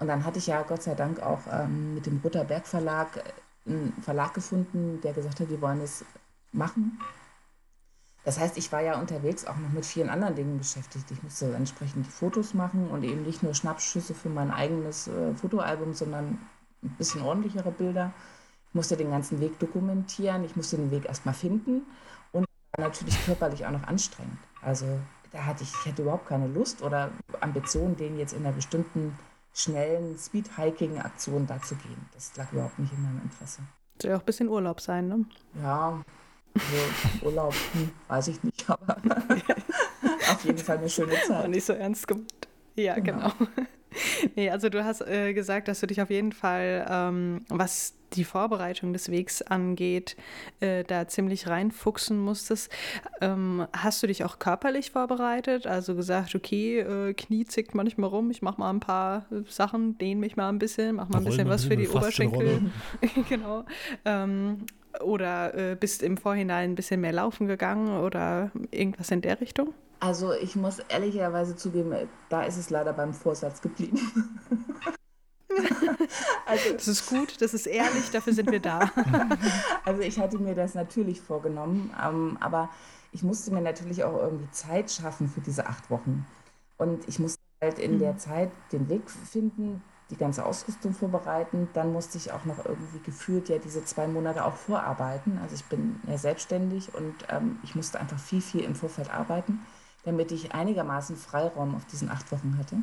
Und dann hatte ich ja Gott sei Dank auch ähm, mit dem Rutterberg Verlag äh, einen Verlag gefunden, der gesagt hat, die wollen es machen. Das heißt, ich war ja unterwegs auch noch mit vielen anderen Dingen beschäftigt. Ich musste entsprechend die Fotos machen und eben nicht nur Schnappschüsse für mein eigenes äh, Fotoalbum, sondern ein bisschen ordentlichere Bilder. Ich musste den ganzen Weg dokumentieren, ich musste den Weg erstmal finden und natürlich körperlich auch noch anstrengend. Also da hatte ich, ich hatte überhaupt keine Lust oder Ambition, den jetzt in einer bestimmten schnellen Speed-Hiking-Aktion da zu gehen. Das lag überhaupt nicht in meinem Interesse. Soll ja auch ein bisschen Urlaub sein, ne? Ja, also Urlaub, hm, weiß ich nicht, aber [LAUGHS] auf jeden Fall eine schöne Zeit. War nicht so ernst gemeint. Ja, genau. genau. [LAUGHS] nee, also du hast äh, gesagt, dass du dich auf jeden Fall, ähm, was die Vorbereitung des Wegs angeht, äh, da ziemlich reinfuchsen musstest. Ähm, hast du dich auch körperlich vorbereitet? Also gesagt, okay, äh, Knie zickt manchmal rum, ich mache mal ein paar Sachen, dehne mich mal ein bisschen, mache mal ein bisschen was für die Oberschenkel. [LAUGHS] genau. Ähm, oder äh, bist im Vorhinein ein bisschen mehr laufen gegangen oder irgendwas in der Richtung? Also ich muss ehrlicherweise zugeben, da ist es leider beim Vorsatz geblieben. [LAUGHS] also, das ist gut, das ist ehrlich, dafür sind wir da. [LAUGHS] also ich hatte mir das natürlich vorgenommen, ähm, aber ich musste mir natürlich auch irgendwie Zeit schaffen für diese acht Wochen. Und ich musste halt in mhm. der Zeit den Weg finden, die ganze Ausrüstung vorbereiten. Dann musste ich auch noch irgendwie gefühlt ja diese zwei Monate auch vorarbeiten. Also ich bin ja selbstständig und ähm, ich musste einfach viel, viel im Vorfeld arbeiten damit ich einigermaßen Freiraum auf diesen acht Wochen hatte.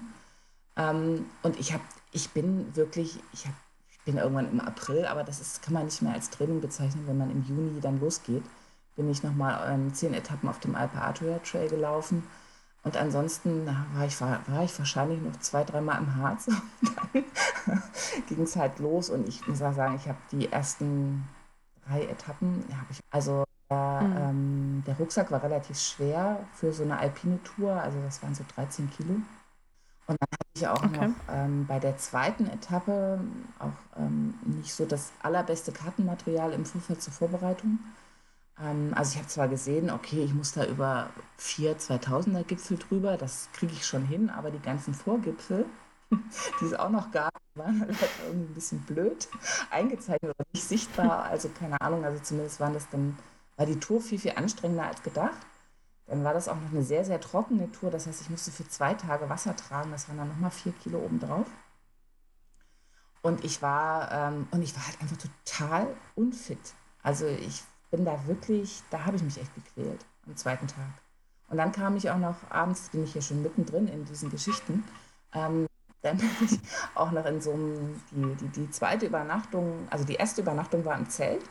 Ähm, und ich habe, ich bin wirklich, ich, hab, ich bin irgendwann im April, aber das ist, kann man nicht mehr als Training bezeichnen, wenn man im Juni dann losgeht. Bin ich nochmal ähm, zehn Etappen auf dem Alpe Adria Trail gelaufen. Und ansonsten war ich, war, war ich wahrscheinlich noch zwei, dreimal im Harz. [LAUGHS] Dann [LAUGHS] ging es halt los. Und ich muss auch sagen, ich habe die ersten drei Etappen, habe ich also der, mhm. ähm, der Rucksack war relativ schwer für so eine alpine Tour, also das waren so 13 Kilo. Und dann hatte ich auch okay. noch ähm, bei der zweiten Etappe auch ähm, nicht so das allerbeste Kartenmaterial im Vorfeld zur Vorbereitung. Ähm, also ich habe zwar gesehen, okay, ich muss da über vier 2000er Gipfel drüber, das kriege ich schon hin, aber die ganzen Vorgipfel, [LAUGHS] die es auch noch gab, waren halt irgendwie ein bisschen blöd [LAUGHS] eingezeichnet oder nicht sichtbar. Also keine Ahnung, also zumindest waren das dann war die Tour viel, viel anstrengender als gedacht. Dann war das auch noch eine sehr, sehr trockene Tour. Das heißt, ich musste für zwei Tage Wasser tragen. Das waren dann nochmal vier Kilo obendrauf. Und ich war, ähm, und ich war halt einfach total unfit. Also ich bin da wirklich, da habe ich mich echt gequält am zweiten Tag. Und dann kam ich auch noch, abends bin ich hier schon mittendrin in diesen Geschichten, ähm, dann [LAUGHS] bin ich auch noch in so einem, die, die, die zweite Übernachtung, also die erste Übernachtung war im Zelt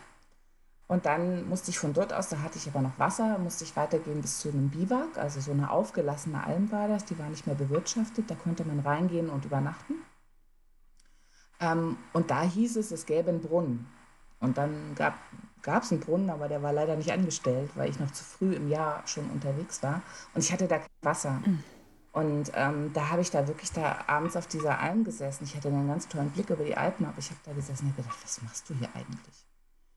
und dann musste ich von dort aus, da hatte ich aber noch Wasser, musste ich weitergehen bis zu einem Biwak, also so eine aufgelassene Alm war das, die war nicht mehr bewirtschaftet, da konnte man reingehen und übernachten. Ähm, und da hieß es, es gäbe einen Brunnen. Und dann gab es einen Brunnen, aber der war leider nicht angestellt, weil ich noch zu früh im Jahr schon unterwegs war. Und ich hatte da kein Wasser. Mhm. Und ähm, da habe ich da wirklich da abends auf dieser Alm gesessen. Ich hatte einen ganz tollen Blick über die Alpen, aber ich habe da gesessen und gedacht, was machst du hier eigentlich?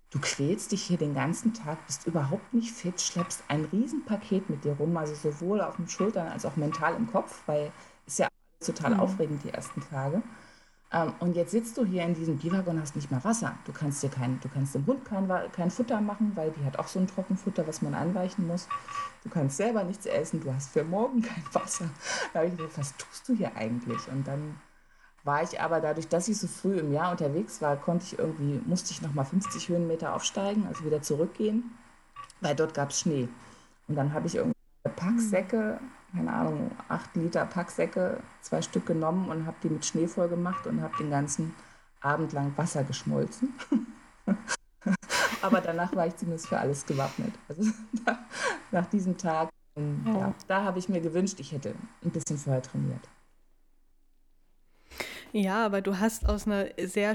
Du quälst dich hier den ganzen Tag, bist überhaupt nicht fit, schleppst ein Riesenpaket mit dir rum, also sowohl auf den Schultern als auch mental im Kopf, weil ist ja total mhm. aufregend die ersten Tage. Ähm, und jetzt sitzt du hier in diesem Biwak und hast nicht mehr Wasser. Du kannst dir kein, du kannst dem Hund kein, kein Futter machen, weil die hat auch so ein Trockenfutter, was man anweichen muss. Du kannst selber nichts essen, du hast für morgen [LAUGHS] kein Wasser. Da habe ich gedacht, was tust du hier eigentlich? Und dann war ich aber dadurch, dass ich so früh im Jahr unterwegs war, konnte ich irgendwie, musste ich nochmal 50 Höhenmeter aufsteigen, also wieder zurückgehen, weil dort gab es Schnee. Und dann habe ich irgendwie Packsäcke keine Ahnung, acht Liter Packsäcke, zwei Stück genommen und habe die mit Schnee voll gemacht und habe den ganzen Abend lang Wasser geschmolzen. [LAUGHS] Aber danach war ich zumindest für alles gewappnet. Also [LAUGHS] nach diesem Tag, ähm. Ja, da habe ich mir gewünscht, ich hätte ein bisschen vorher trainiert. Ja, aber du hast aus einer sehr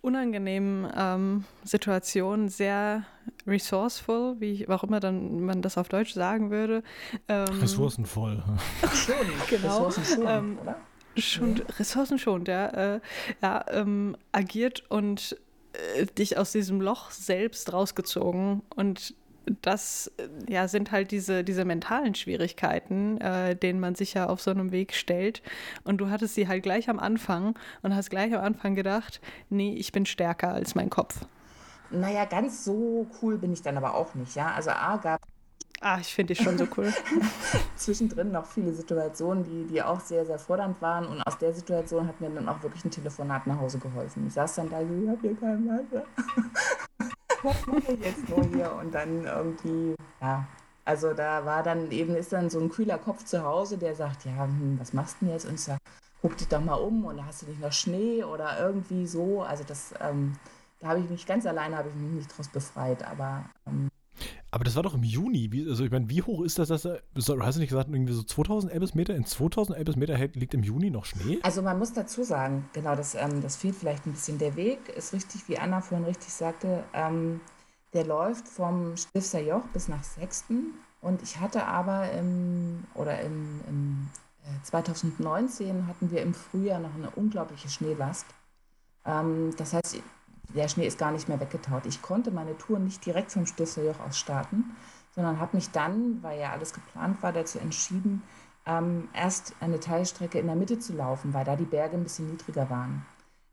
unangenehmen ähm, Situation sehr resourceful, wie ich, auch immer dann man das auf Deutsch sagen würde. Ähm, ressourcenvoll. Schon, [LAUGHS] genau. Ressourcenschonend, ähm, oder? Schon, ja. ressourcenschonend, ja. Äh, ja ähm, agiert und äh, dich aus diesem Loch selbst rausgezogen und das ja, sind halt diese, diese mentalen Schwierigkeiten, äh, denen man sich ja auf so einem Weg stellt. Und du hattest sie halt gleich am Anfang und hast gleich am Anfang gedacht, nee, ich bin stärker als mein Kopf. Naja, ganz so cool bin ich dann aber auch nicht, ja. Also A gab Ah, ich finde dich schon so cool. [LAUGHS] Zwischendrin noch viele Situationen, die, die auch sehr, sehr fordernd waren. Und aus der Situation hat mir dann auch wirklich ein Telefonat nach Hause geholfen. Ich saß dann da, ich habe hier kein Wasser [LAUGHS] was mache ich jetzt nur hier? Und dann irgendwie, ja, also da war dann eben, ist dann so ein kühler Kopf zu Hause, der sagt, ja, hm, was machst du denn jetzt? Und ich sage, guck dich doch mal um und hast du nicht noch Schnee oder irgendwie so. Also das, ähm, da habe ich mich ganz alleine, habe ich mich nicht draus befreit, aber ähm, aber das war doch im Juni. Wie, also ich meine, wie hoch ist das? Dass hast du nicht gesagt, irgendwie so 2000 Elbesmeter? In 2000 Elbesmeter liegt im Juni noch Schnee? Also man muss dazu sagen, genau, das, ähm, das fehlt vielleicht ein bisschen. Der Weg ist richtig, wie Anna vorhin richtig sagte, ähm, der läuft vom Stifter Joch bis nach Sechsten. Und ich hatte aber im, oder im, im äh, 2019 hatten wir im Frühjahr noch eine unglaubliche Schneelast. Ähm, das heißt, der Schnee ist gar nicht mehr weggetaut. Ich konnte meine Tour nicht direkt vom Stifterjoch aus starten, sondern habe mich dann, weil ja alles geplant war, dazu entschieden, ähm, erst eine Teilstrecke in der Mitte zu laufen, weil da die Berge ein bisschen niedriger waren.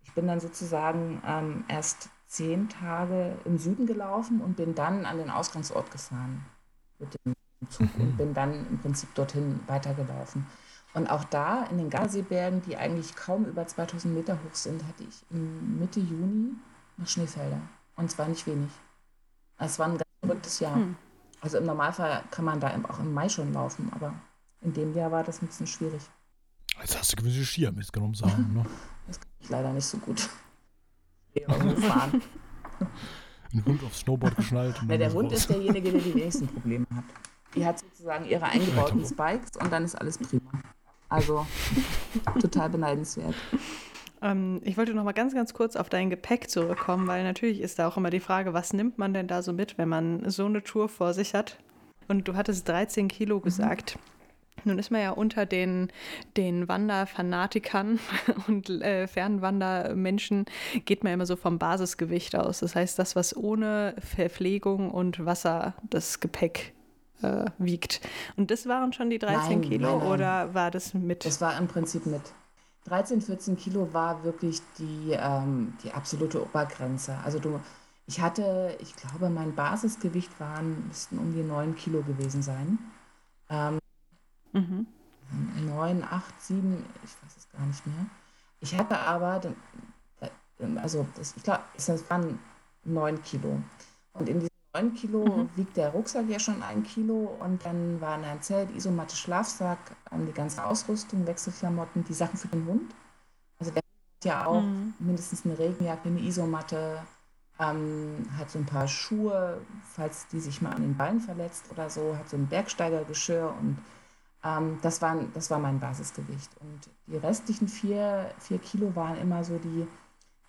Ich bin dann sozusagen ähm, erst zehn Tage im Süden gelaufen und bin dann an den Ausgangsort gefahren mit dem Zug und mhm. bin dann im Prinzip dorthin weitergelaufen. Und auch da in den Gardaseebergen, die eigentlich kaum über 2000 Meter hoch sind, hatte ich Mitte Juni nach Schneefelder. Und zwar nicht wenig. Es war ein ganz verrücktes Jahr. Hm. Also im Normalfall kann man da auch im Mai schon laufen, aber in dem Jahr war das ein bisschen schwierig. Jetzt hast du gewisse Skier mitgenommen, sagen, ne? [LAUGHS] das kann ich leider nicht so gut. [LAUGHS] Fahren. Ein Hund aufs Snowboard geschnallt. Ja, der Hund raus. ist derjenige, der die [LAUGHS] wenigsten Probleme hat. Die hat sozusagen ihre eingebauten Spikes und dann ist alles prima. Also total beneidenswert. Ähm, ich wollte noch mal ganz, ganz kurz auf dein Gepäck zurückkommen, weil natürlich ist da auch immer die Frage, was nimmt man denn da so mit, wenn man so eine Tour vor sich hat? Und du hattest 13 Kilo mhm. gesagt. Mhm. Nun ist man ja unter den, den Wanderfanatikern [LAUGHS] und äh, Fernwandermenschen geht man immer so vom Basisgewicht aus. Das heißt, das, was ohne Verpflegung und Wasser das Gepäck äh, wiegt. Und das waren schon die 13 nein, Kilo nein, nein. oder war das mit? Das war im Prinzip mit. 13, 14 Kilo war wirklich die, ähm, die absolute Obergrenze. Also du, ich hatte, ich glaube, mein Basisgewicht waren, müssten um die 9 Kilo gewesen sein. Ähm, mhm. 9, 8, 7, ich weiß es gar nicht mehr. Ich hatte aber, also das, ich glaube, es waren 9 Kilo. Und in diesen 9 Kilo mhm. wiegt der Rucksack ja schon ein Kilo und dann war in einem Zelt Isomatte, Schlafsack, die ganze Ausrüstung, Wechselklamotten, die Sachen für den Hund. Also der hat ja auch mhm. mindestens eine Regenjacke, eine Isomatte, ähm, hat so ein paar Schuhe, falls die sich mal an den Beinen verletzt oder so, hat so ein Bergsteigergeschirr und ähm, das, waren, das war mein Basisgewicht. Und die restlichen vier, vier Kilo waren immer so die,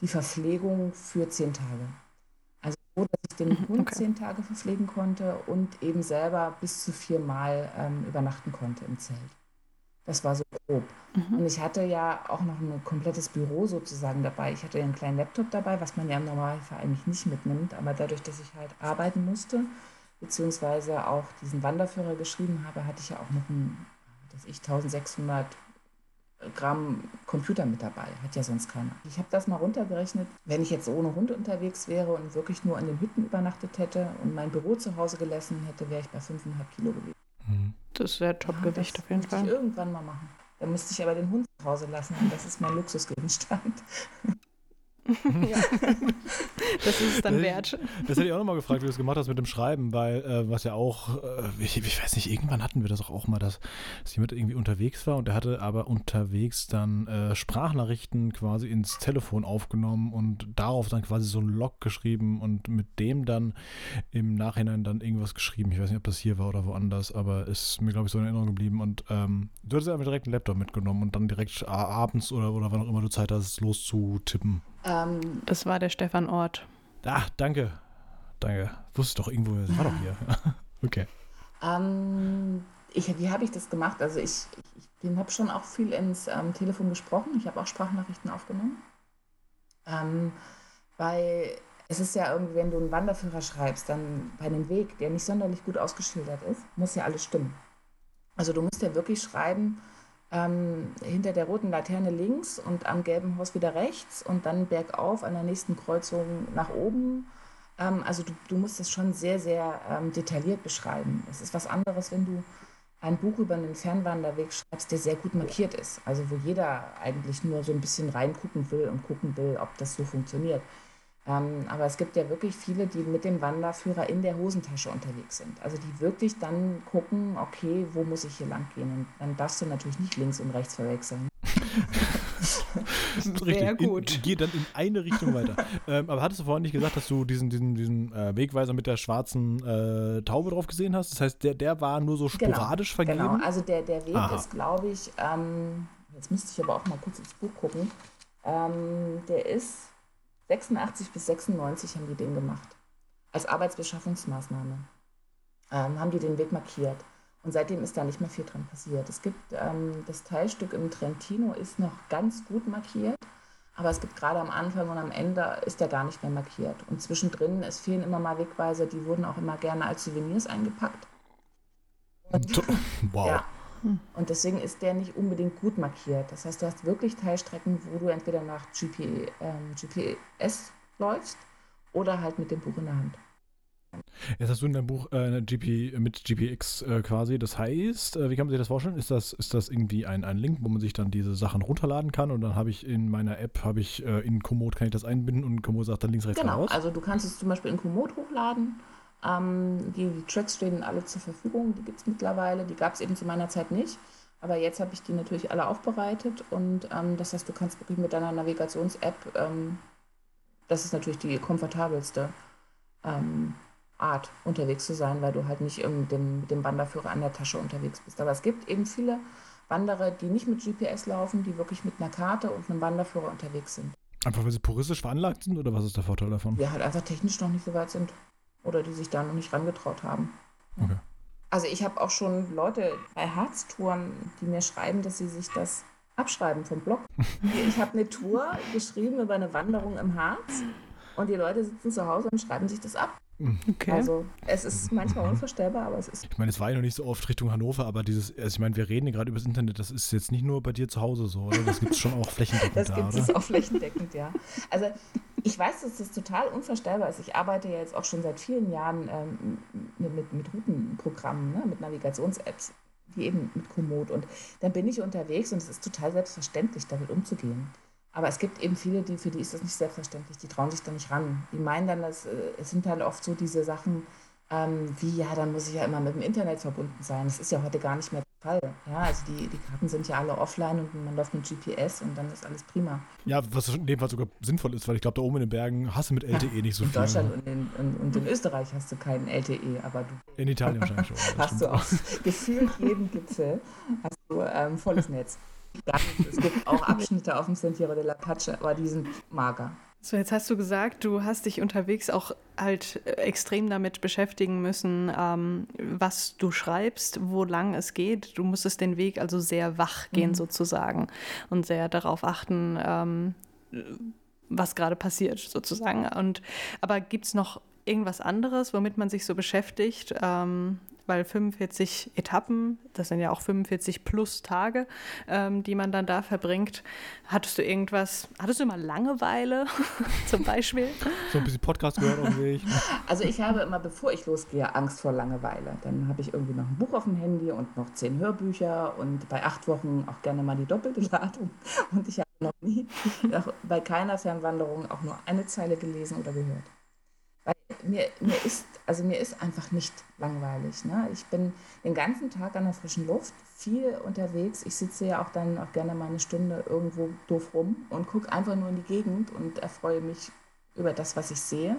die Verpflegung für zehn Tage dass ich den mhm, Hund okay. zehn Tage verpflegen konnte und eben selber bis zu viermal ähm, übernachten konnte im Zelt. Das war so grob. Mhm. Und ich hatte ja auch noch ein komplettes Büro sozusagen dabei. Ich hatte ja einen kleinen Laptop dabei, was man ja im Normalfall eigentlich nicht mitnimmt. Aber dadurch, dass ich halt arbeiten musste, beziehungsweise auch diesen Wanderführer geschrieben habe, hatte ich ja auch noch ein, dass ich 1600 Gramm Computer mit dabei. Hat ja sonst keiner. Ich habe das mal runtergerechnet. Wenn ich jetzt ohne Hund unterwegs wäre und wirklich nur in den Hütten übernachtet hätte und mein Büro zu Hause gelassen hätte, wäre ich bei 5,5 Kilo gewesen. Mhm. Das wäre Topgewicht ja, auf jeden Fall. Das ich irgendwann mal machen. Da müsste ich aber den Hund zu Hause lassen und das ist mein Luxusgegenstand. [LAUGHS] ja. [LAUGHS] Das ist es dann wert. Das hätte ich auch nochmal gefragt, wie du es gemacht hast mit dem Schreiben, weil äh, was ja auch, äh, ich, ich, weiß nicht, irgendwann hatten wir das auch mal, dass, dass jemand irgendwie unterwegs war und der hatte aber unterwegs dann äh, Sprachnachrichten quasi ins Telefon aufgenommen und darauf dann quasi so ein Log geschrieben und mit dem dann im Nachhinein dann irgendwas geschrieben. Ich weiß nicht, ob das hier war oder woanders, aber ist mir, glaube ich, so in Erinnerung geblieben. Und ähm, du hattest einfach direkt einen Laptop mitgenommen und dann direkt abends oder, oder wann auch immer du Zeit hast, loszutippen. Ähm, das war der Stefan Ort. Ah, danke. Danke. Wusste doch irgendwo, das war doch hier. [LAUGHS] okay. Ähm, ich, wie habe ich das gemacht? Also ich, ich, ich habe schon auch viel ins ähm, Telefon gesprochen. Ich habe auch Sprachnachrichten aufgenommen. Ähm, weil es ist ja irgendwie, wenn du einen Wanderführer schreibst, dann bei einem Weg, der nicht sonderlich gut ausgeschildert ist, muss ja alles stimmen. Also du musst ja wirklich schreiben, ähm, hinter der roten Laterne links und am gelben Haus wieder rechts und dann bergauf an der nächsten Kreuzung nach oben. Ähm, also du, du, musst das schon sehr, sehr ähm, detailliert beschreiben. Es ist was anderes, wenn du ein Buch über einen Fernwanderweg schreibst, der sehr gut markiert ist. Also wo jeder eigentlich nur so ein bisschen reingucken will und gucken will, ob das so funktioniert. Ähm, aber es gibt ja wirklich viele, die mit dem Wanderführer in der Hosentasche unterwegs sind. Also die wirklich dann gucken, okay, wo muss ich hier lang gehen? Und dann darfst du natürlich nicht links und rechts verwechseln. [LAUGHS] Sehr gut. In, geh dann in eine Richtung weiter. [LAUGHS] ähm, aber hattest du vorhin nicht gesagt, dass du diesen, diesen, diesen äh, Wegweiser mit der schwarzen äh, Taube drauf gesehen hast? Das heißt, der, der war nur so genau, sporadisch genau, vergeben? Genau, also der, der Weg Aha. ist, glaube ich, ähm, jetzt müsste ich aber auch mal kurz ins Buch gucken, ähm, der ist 86 bis 96 haben die den gemacht. Als Arbeitsbeschaffungsmaßnahme ähm, haben die den Weg markiert. Und seitdem ist da nicht mehr viel dran passiert. Es gibt ähm, das Teilstück im Trentino ist noch ganz gut markiert, aber es gibt gerade am Anfang und am Ende ist der gar nicht mehr markiert. Und zwischendrin, es fehlen immer mal Wegweiser, die wurden auch immer gerne als Souvenirs eingepackt. Und, [LAUGHS] wow. Ja, und deswegen ist der nicht unbedingt gut markiert. Das heißt, du hast wirklich Teilstrecken, wo du entweder nach GP, ähm, GPS läufst oder halt mit dem Buch in der Hand. Jetzt hast du in deinem Buch äh, GP, mit GPX äh, quasi. Das heißt, äh, wie kann man sich das vorstellen? Ist das, ist das irgendwie ein, ein Link, wo man sich dann diese Sachen runterladen kann und dann habe ich in meiner App, habe ich äh, in Komoot kann ich das einbinden und Komoot sagt dann links, rechts, genau, raus? Genau, also du kannst es zum Beispiel in Komoot hochladen ähm, die, die, Tracks stehen alle zur Verfügung, die gibt es mittlerweile. Die gab es eben zu meiner Zeit nicht. Aber jetzt habe ich die natürlich alle aufbereitet und ähm, das heißt, du kannst wirklich mit deiner Navigations-App, ähm, das ist natürlich die komfortabelste ähm, Art, unterwegs zu sein, weil du halt nicht mit dem, mit dem Wanderführer an der Tasche unterwegs bist. Aber es gibt eben viele Wanderer, die nicht mit GPS laufen, die wirklich mit einer Karte und einem Wanderführer unterwegs sind. Einfach weil sie puristisch veranlagt sind oder was ist der Vorteil davon? Ja, halt einfach technisch noch nicht so weit sind oder die sich da noch nicht rangetraut haben. Okay. Also ich habe auch schon Leute bei Harztouren, die mir schreiben, dass sie sich das abschreiben vom Blog. [LAUGHS] ich habe eine Tour geschrieben über eine Wanderung im Harz und die Leute sitzen zu Hause und schreiben sich das ab. Okay. Also es ist manchmal unvorstellbar, aber es ist. Ich meine, es war ja noch nicht so oft Richtung Hannover, aber dieses, also ich meine, wir reden ja gerade über das Internet, das ist jetzt nicht nur bei dir zu Hause so, oder? Das gibt es schon auch flächendeckend. das gibt es auch flächendeckend, ja. Also ich weiß, dass das total unvorstellbar ist. Ich arbeite ja jetzt auch schon seit vielen Jahren ähm, mit, mit, mit Routenprogrammen, ne, mit Navigations-Apps, wie eben mit Komoot. Und dann bin ich unterwegs und es ist total selbstverständlich, damit umzugehen. Aber es gibt eben viele, die, für die ist das nicht selbstverständlich, die trauen sich da nicht ran. Die meinen dann, dass, äh, es sind dann oft so diese Sachen, ähm, wie, ja, dann muss ich ja immer mit dem Internet verbunden sein. Das ist ja heute gar nicht mehr der Fall. Ja, also die, die Karten sind ja alle offline und man läuft mit GPS und dann ist alles prima. Ja, was in dem Fall sogar sinnvoll ist, weil ich glaube, da oben in den Bergen hast du mit LTE nicht so in viel. In Deutschland und in, und, und in, Österreich hast du keinen LTE, aber du. In Italien wahrscheinlich schon. [LAUGHS] Hast du auf gefühlt jeden Gipfel hast du ähm, volles Netz. Es gibt auch Abschnitte auf dem Sentiero de la Pace, aber die sind mager. So, jetzt hast du gesagt, du hast dich unterwegs auch halt äh, extrem damit beschäftigen müssen, ähm, was du schreibst, wo lang es geht. Du musstest den Weg also sehr wach gehen mhm. sozusagen und sehr darauf achten, ähm, was gerade passiert sozusagen. Und aber gibt es noch irgendwas anderes, womit man sich so beschäftigt? Ähm, weil 45 Etappen, das sind ja auch 45 plus Tage, ähm, die man dann da verbringt. Hattest du irgendwas, hattest du mal Langeweile [LAUGHS] zum Beispiel? So ein bisschen Podcast gehört auf dem Weg. Also ich habe immer, bevor ich losgehe, Angst vor Langeweile. Dann habe ich irgendwie noch ein Buch auf dem Handy und noch zehn Hörbücher und bei acht Wochen auch gerne mal die doppelte Ladung. Und ich habe noch nie, [LAUGHS] bei keiner Fernwanderung auch nur eine Zeile gelesen oder gehört mir, mir, ist, also mir ist einfach nicht langweilig. Ne? Ich bin den ganzen Tag an der frischen Luft, viel unterwegs. Ich sitze ja auch dann auch gerne mal eine Stunde irgendwo doof rum und gucke einfach nur in die Gegend und erfreue mich über das, was ich sehe.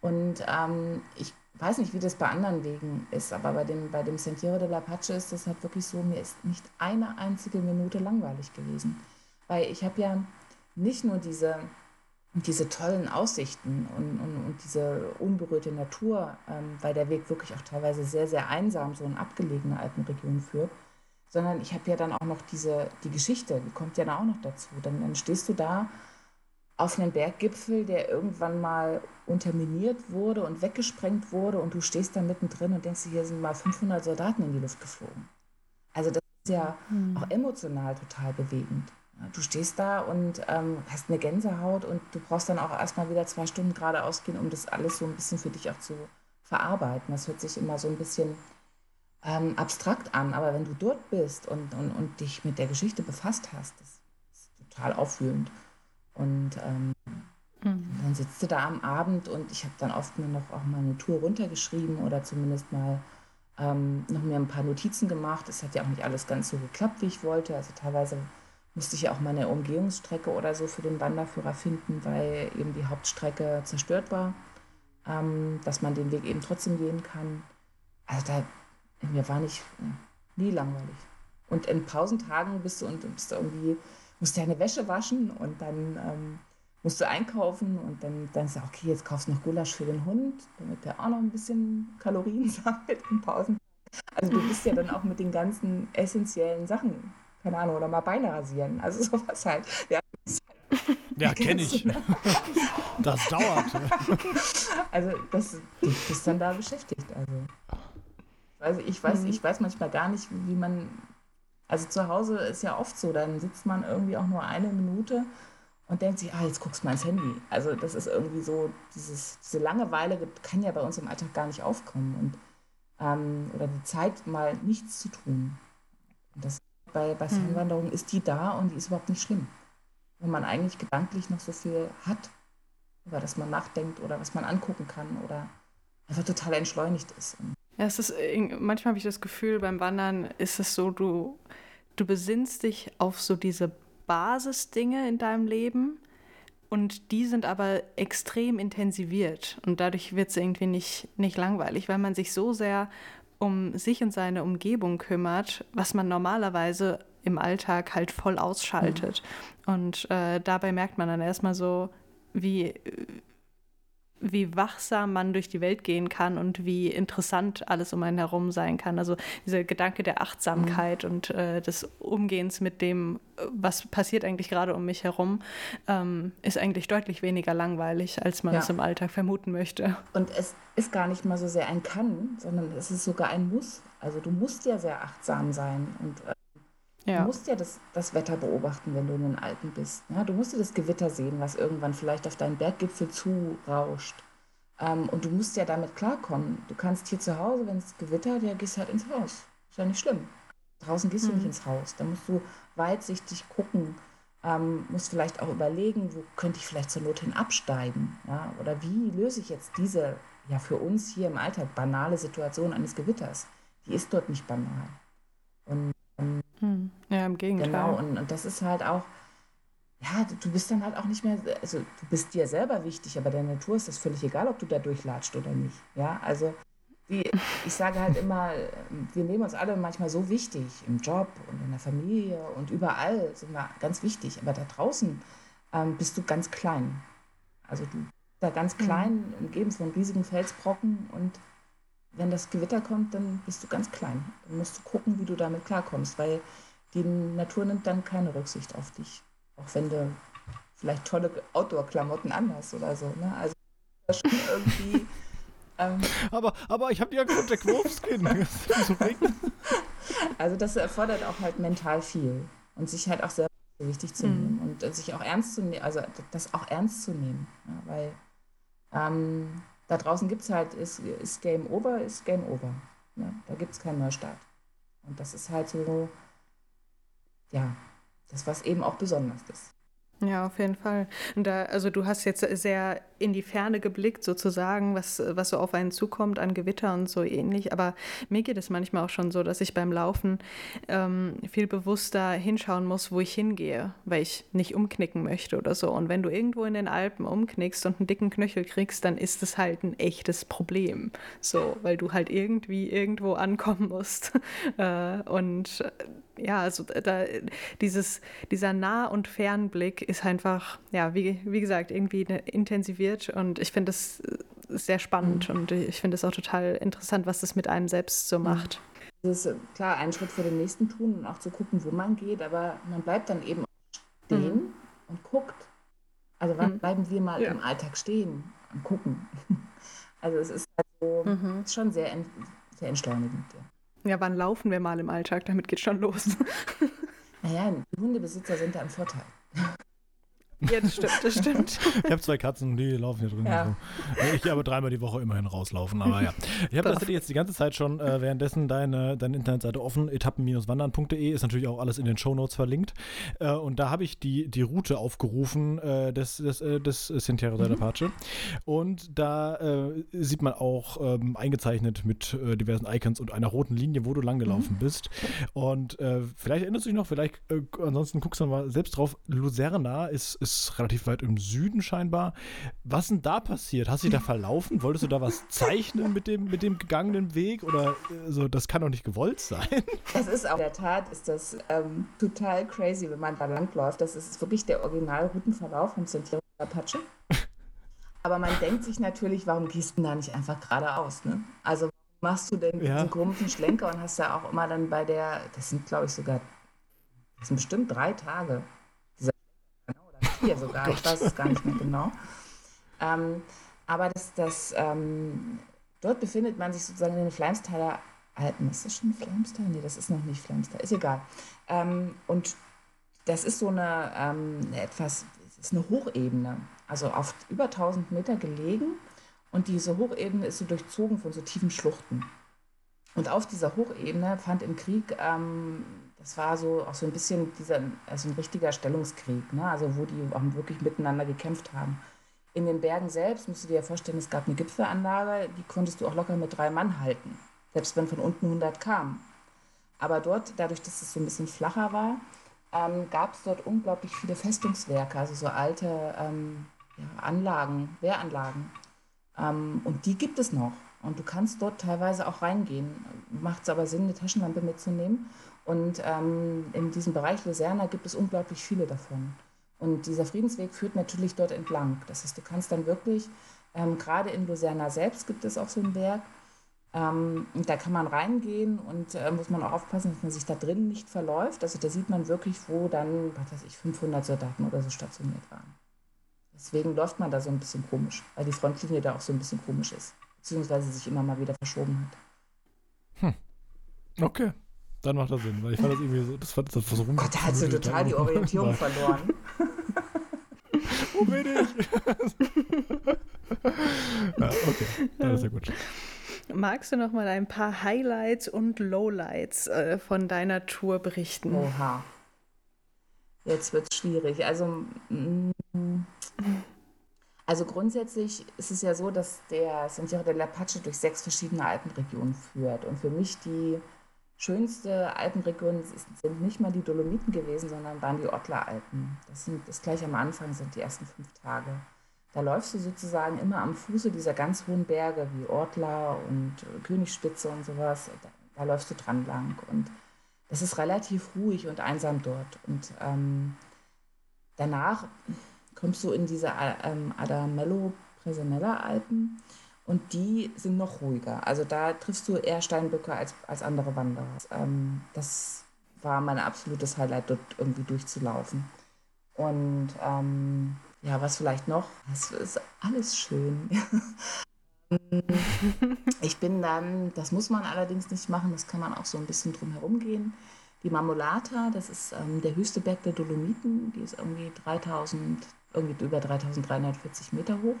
Und ähm, ich weiß nicht, wie das bei anderen Wegen ist, aber bei dem, bei dem Sentiero de la Pache ist das halt wirklich so, mir ist nicht eine einzige Minute langweilig gewesen. Weil ich habe ja nicht nur diese diese tollen Aussichten und, und, und diese unberührte Natur, ähm, weil der Weg wirklich auch teilweise sehr, sehr einsam so in abgelegene Alpenregionen führt, sondern ich habe ja dann auch noch diese, die Geschichte, die kommt ja dann auch noch dazu. Dann, dann stehst du da auf einem Berggipfel, der irgendwann mal unterminiert wurde und weggesprengt wurde und du stehst da mittendrin und denkst, hier sind mal 500 Soldaten in die Luft geflogen. Also das ist ja mhm. auch emotional total bewegend. Du stehst da und ähm, hast eine Gänsehaut und du brauchst dann auch erstmal wieder zwei Stunden geradeaus gehen, um das alles so ein bisschen für dich auch zu verarbeiten. Das hört sich immer so ein bisschen ähm, abstrakt an, aber wenn du dort bist und, und, und dich mit der Geschichte befasst hast, das ist total aufwühlend. Und ähm, mhm. dann sitzt du da am Abend und ich habe dann oft mir noch auch mal eine Tour runtergeschrieben oder zumindest mal ähm, noch mir ein paar Notizen gemacht. Es hat ja auch nicht alles ganz so geklappt, wie ich wollte. Also teilweise musste ich auch mal eine Umgehungsstrecke oder so für den Wanderführer finden, weil eben die Hauptstrecke zerstört war, ähm, dass man den Weg eben trotzdem gehen kann. Also da, mir war nicht, nie langweilig. Und in Pausentagen bist du und bist du irgendwie, musst du deine Wäsche waschen und dann ähm, musst du einkaufen und dann, dann sagst du, okay, jetzt kaufst du noch Gulasch für den Hund, damit der auch noch ein bisschen Kalorien [LAUGHS] sammelt in Pausen. Also du bist ja dann auch mit den ganzen essentiellen Sachen keine Ahnung, oder mal Beine rasieren. Also [LAUGHS] sowas halt. Ja, ja kenne ich. [LAUGHS] das dauert. Also das, du bist dann da beschäftigt. Also, also ich weiß, mhm. ich weiß manchmal gar nicht, wie man. Also zu Hause ist ja oft so, dann sitzt man irgendwie auch nur eine Minute und denkt sich, ah, jetzt guckst du mal ins Handy. Also das ist irgendwie so, dieses, diese Langeweile kann ja bei uns im Alltag gar nicht aufkommen. Und, ähm, oder die Zeit, mal nichts zu tun. Und das bei, bei Fernwanderungen ist die da und die ist überhaupt nicht schlimm. Wenn man eigentlich gedanklich noch so viel hat, über das man nachdenkt oder was man angucken kann oder einfach total entschleunigt ist. Ja, es ist, manchmal habe ich das Gefühl, beim Wandern ist es so, du, du besinnst dich auf so diese Basisdinge in deinem Leben und die sind aber extrem intensiviert und dadurch wird es irgendwie nicht, nicht langweilig, weil man sich so sehr um sich und seine Umgebung kümmert, was man normalerweise im Alltag halt voll ausschaltet. Mhm. Und äh, dabei merkt man dann erstmal so, wie, wie wachsam man durch die Welt gehen kann und wie interessant alles um einen herum sein kann. Also dieser Gedanke der Achtsamkeit mhm. und äh, des Umgehens mit dem, was passiert eigentlich gerade um mich herum, ähm, ist eigentlich deutlich weniger langweilig, als man ja. es im Alltag vermuten möchte. Und es ist gar nicht mal so sehr ein Kann, sondern es ist sogar ein Muss. Also du musst ja sehr achtsam sein und äh, ja. Du musst ja das, das Wetter beobachten, wenn du in den Alpen bist. Ja, du musst ja das Gewitter sehen, was irgendwann vielleicht auf deinen Berggipfel zurauscht. Ähm, und du musst ja damit klarkommen. Du kannst hier zu Hause, wenn es gewittert, ja, gehst halt ins Haus. Ist ja nicht schlimm. Draußen gehst mhm. du nicht mhm. ins Haus. Da musst du weitsichtig gucken, ähm, musst vielleicht auch überlegen, wo könnte ich vielleicht zur Not hin absteigen. Ja? Oder wie löse ich jetzt diese, ja, für uns hier im Alltag banale Situation eines Gewitters? Die ist dort nicht banal. Hm. Ja, im Gegenteil. Genau, und, und das ist halt auch, ja, du bist dann halt auch nicht mehr, also du bist dir selber wichtig, aber der Natur ist das völlig egal, ob du da durchlatscht oder nicht. Ja, also die, ich sage halt immer, wir nehmen uns alle manchmal so wichtig, im Job und in der Familie und überall sind wir ganz wichtig, aber da draußen ähm, bist du ganz klein. Also du bist da ganz mhm. klein, umgeben von riesigen Felsbrocken und wenn das Gewitter kommt, dann bist du ganz klein. Dann musst du gucken, wie du damit klarkommst, weil die Natur nimmt dann keine Rücksicht auf dich. Auch wenn du vielleicht tolle Outdoor-Klamotten anhast oder so. Ne? Also schon [LAUGHS] irgendwie. Ähm, aber, aber ich habe die Angst der Wolfskin. [LAUGHS] also das erfordert auch halt mental viel und sich halt auch sehr wichtig zu nehmen mhm. und sich auch ernst zu nehmen, also das auch ernst zu nehmen, ja, weil ähm, da draußen gibt es halt, ist, ist Game Over, ist Game Over. Ja, da gibt es keinen Neustart. Und das ist halt so, ja, das, was eben auch besonders ist. Ja, auf jeden Fall. Und da, also du hast jetzt sehr in die Ferne geblickt, sozusagen, was, was so auf einen zukommt an Gewitter und so ähnlich. Aber mir geht es manchmal auch schon so, dass ich beim Laufen ähm, viel bewusster hinschauen muss, wo ich hingehe, weil ich nicht umknicken möchte oder so. Und wenn du irgendwo in den Alpen umknickst und einen dicken Knöchel kriegst, dann ist es halt ein echtes Problem. So, weil du halt irgendwie irgendwo ankommen musst. [LAUGHS] äh, und ja, also da, dieses, dieser Nah- und Fernblick ist einfach, ja, wie, wie gesagt, irgendwie intensiviert und ich finde das äh, sehr spannend mhm. und ich finde es auch total interessant, was das mit einem selbst so mhm. macht. Es ist äh, klar, einen Schritt vor dem nächsten tun und auch zu gucken, wo man geht, aber man bleibt dann eben stehen mhm. und guckt. Also wann mhm. bleiben wir mal ja. im Alltag stehen und gucken? [LAUGHS] Also es ist halt so, mhm. ist schon sehr, sehr entschleunigend. Ja. Ja, wann laufen wir mal im Alltag? Damit geht schon los. Naja, die Hundebesitzer sind da im Vorteil. [LAUGHS] Ja, das stimmt, das stimmt. [LAUGHS] ich habe zwei Katzen, die laufen hier drin. Ja. So. Ich aber dreimal die Woche immerhin rauslaufen, aber ja. Ich habe tatsächlich jetzt die ganze Zeit schon äh, währenddessen deine, deine Internetseite offen. Etappen-wandern.de ist natürlich auch alles in den Shownotes verlinkt. Äh, und da habe ich die, die Route aufgerufen äh, des, des, äh, des Sentiero mhm. Apache. Und da äh, sieht man auch ähm, eingezeichnet mit äh, diversen Icons und einer roten Linie, wo du langgelaufen mhm. bist. Und vielleicht erinnerst du dich noch, vielleicht ansonsten guckst du mal selbst drauf. Lucerna ist, ist ist relativ weit im Süden scheinbar. Was ist denn da passiert? Hast du dich da verlaufen? Wolltest du da was zeichnen mit dem, mit dem gegangenen Weg? Oder also, das kann doch nicht gewollt sein. Das ist auch in der Tat ist das ähm, total crazy, wenn man da langläuft. Das ist wirklich der Originalroutenverlauf von Sentiero Apache. Aber man denkt sich natürlich, warum gehst du da nicht einfach geradeaus? Ne? Also machst du denn ja. diesen komischen Schlenker und hast ja auch immer dann bei der, das sind glaube ich sogar, das sind bestimmt drei Tage, vier sogar, ich weiß es gar nicht mehr genau. Ähm, aber das, das, ähm, dort befindet man sich sozusagen in den Fleimstaler Alpen. Ist das schon Fleimstal? Nee, das ist noch nicht Fleimstal, ist egal. Ähm, und das ist so eine, ähm, eine etwas, ist eine Hochebene, also auf über 1000 Meter gelegen. Und diese Hochebene ist so durchzogen von so tiefen Schluchten. Und auf dieser Hochebene fand im Krieg das war so auch so ein bisschen dieser, also ein richtiger Stellungskrieg, ne? also wo die auch wirklich miteinander gekämpft haben. In den Bergen selbst musst du dir ja vorstellen, es gab eine Gipfelanlage, die konntest du auch locker mit drei Mann halten, selbst wenn von unten 100 kamen. Aber dort, dadurch, dass es so ein bisschen flacher war, ähm, gab es dort unglaublich viele Festungswerke, also so alte ähm, ja, Anlagen, Wehranlagen. Ähm, und die gibt es noch. Und du kannst dort teilweise auch reingehen. Macht es aber Sinn, eine Taschenlampe mitzunehmen und ähm, in diesem Bereich Luserna gibt es unglaublich viele davon. Und dieser Friedensweg führt natürlich dort entlang. Das heißt, du kannst dann wirklich, ähm, gerade in Luserna selbst gibt es auch so einen Berg, ähm, da kann man reingehen und äh, muss man auch aufpassen, dass man sich da drin nicht verläuft. Also da sieht man wirklich, wo dann, was weiß ich, 500 Soldaten oder so stationiert waren. Deswegen läuft man da so ein bisschen komisch, weil die Frontlinie da auch so ein bisschen komisch ist, beziehungsweise sich immer mal wieder verschoben hat. Hm. Okay. Dann macht das Sinn, weil ich fand das irgendwie so, das fand das so rum. Gott, da hast du total die Orientierung verloren. [LAUGHS] Wo bin ich? [LAUGHS] ja, okay, das ist ja gut. Magst du noch mal ein paar Highlights und Lowlights äh, von deiner Tour berichten? Oha. Jetzt wird es schwierig. Also, mm, also grundsätzlich ist es ja so, dass der Sentiero del Apache durch sechs verschiedene Alpenregionen führt. Und für mich die schönste Alpenregion sind nicht mal die Dolomiten gewesen, sondern waren die Ottler-Alpen. Das sind das gleich am Anfang sind die ersten fünf Tage. Da läufst du sozusagen immer am Fuße dieser ganz hohen Berge wie Ortler und Königsspitze und sowas. Da, da läufst du dran lang und das ist relativ ruhig und einsam dort. Und ähm, danach kommst du in diese ähm, Adamello Presenella Alpen und die sind noch ruhiger. Also da triffst du eher Steinböcke als, als andere Wanderer. Ähm, das war mein absolutes Highlight, dort irgendwie durchzulaufen. Und ähm, ja, was vielleicht noch? Das ist alles schön. [LAUGHS] ich bin dann, das muss man allerdings nicht machen, das kann man auch so ein bisschen drum herum gehen. Die Marmolata, das ist ähm, der höchste Berg der Dolomiten, die ist irgendwie 3000, irgendwie über 3340 Meter hoch.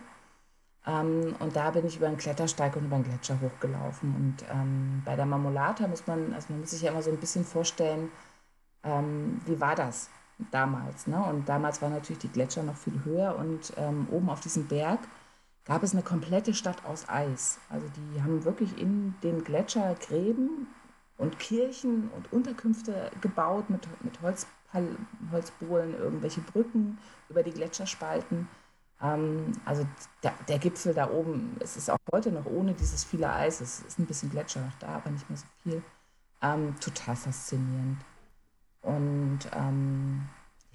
Ähm, und da bin ich über einen Klettersteig und über einen Gletscher hochgelaufen. Und ähm, bei der Marmolata muss man, also man muss sich ja immer so ein bisschen vorstellen, ähm, wie war das damals. Ne? Und damals waren natürlich die Gletscher noch viel höher und ähm, oben auf diesem Berg gab es eine komplette Stadt aus Eis. Also die haben wirklich in den Gletscher Gräben und Kirchen und Unterkünfte gebaut mit, mit Holzpal Holzbohlen, irgendwelche Brücken über die Gletscherspalten. Ähm, also der, der, Gipfel da oben, es ist auch heute noch ohne dieses viele Eis, es ist ein bisschen Gletscher noch da, aber nicht mehr so viel. Ähm, total faszinierend. Und ähm,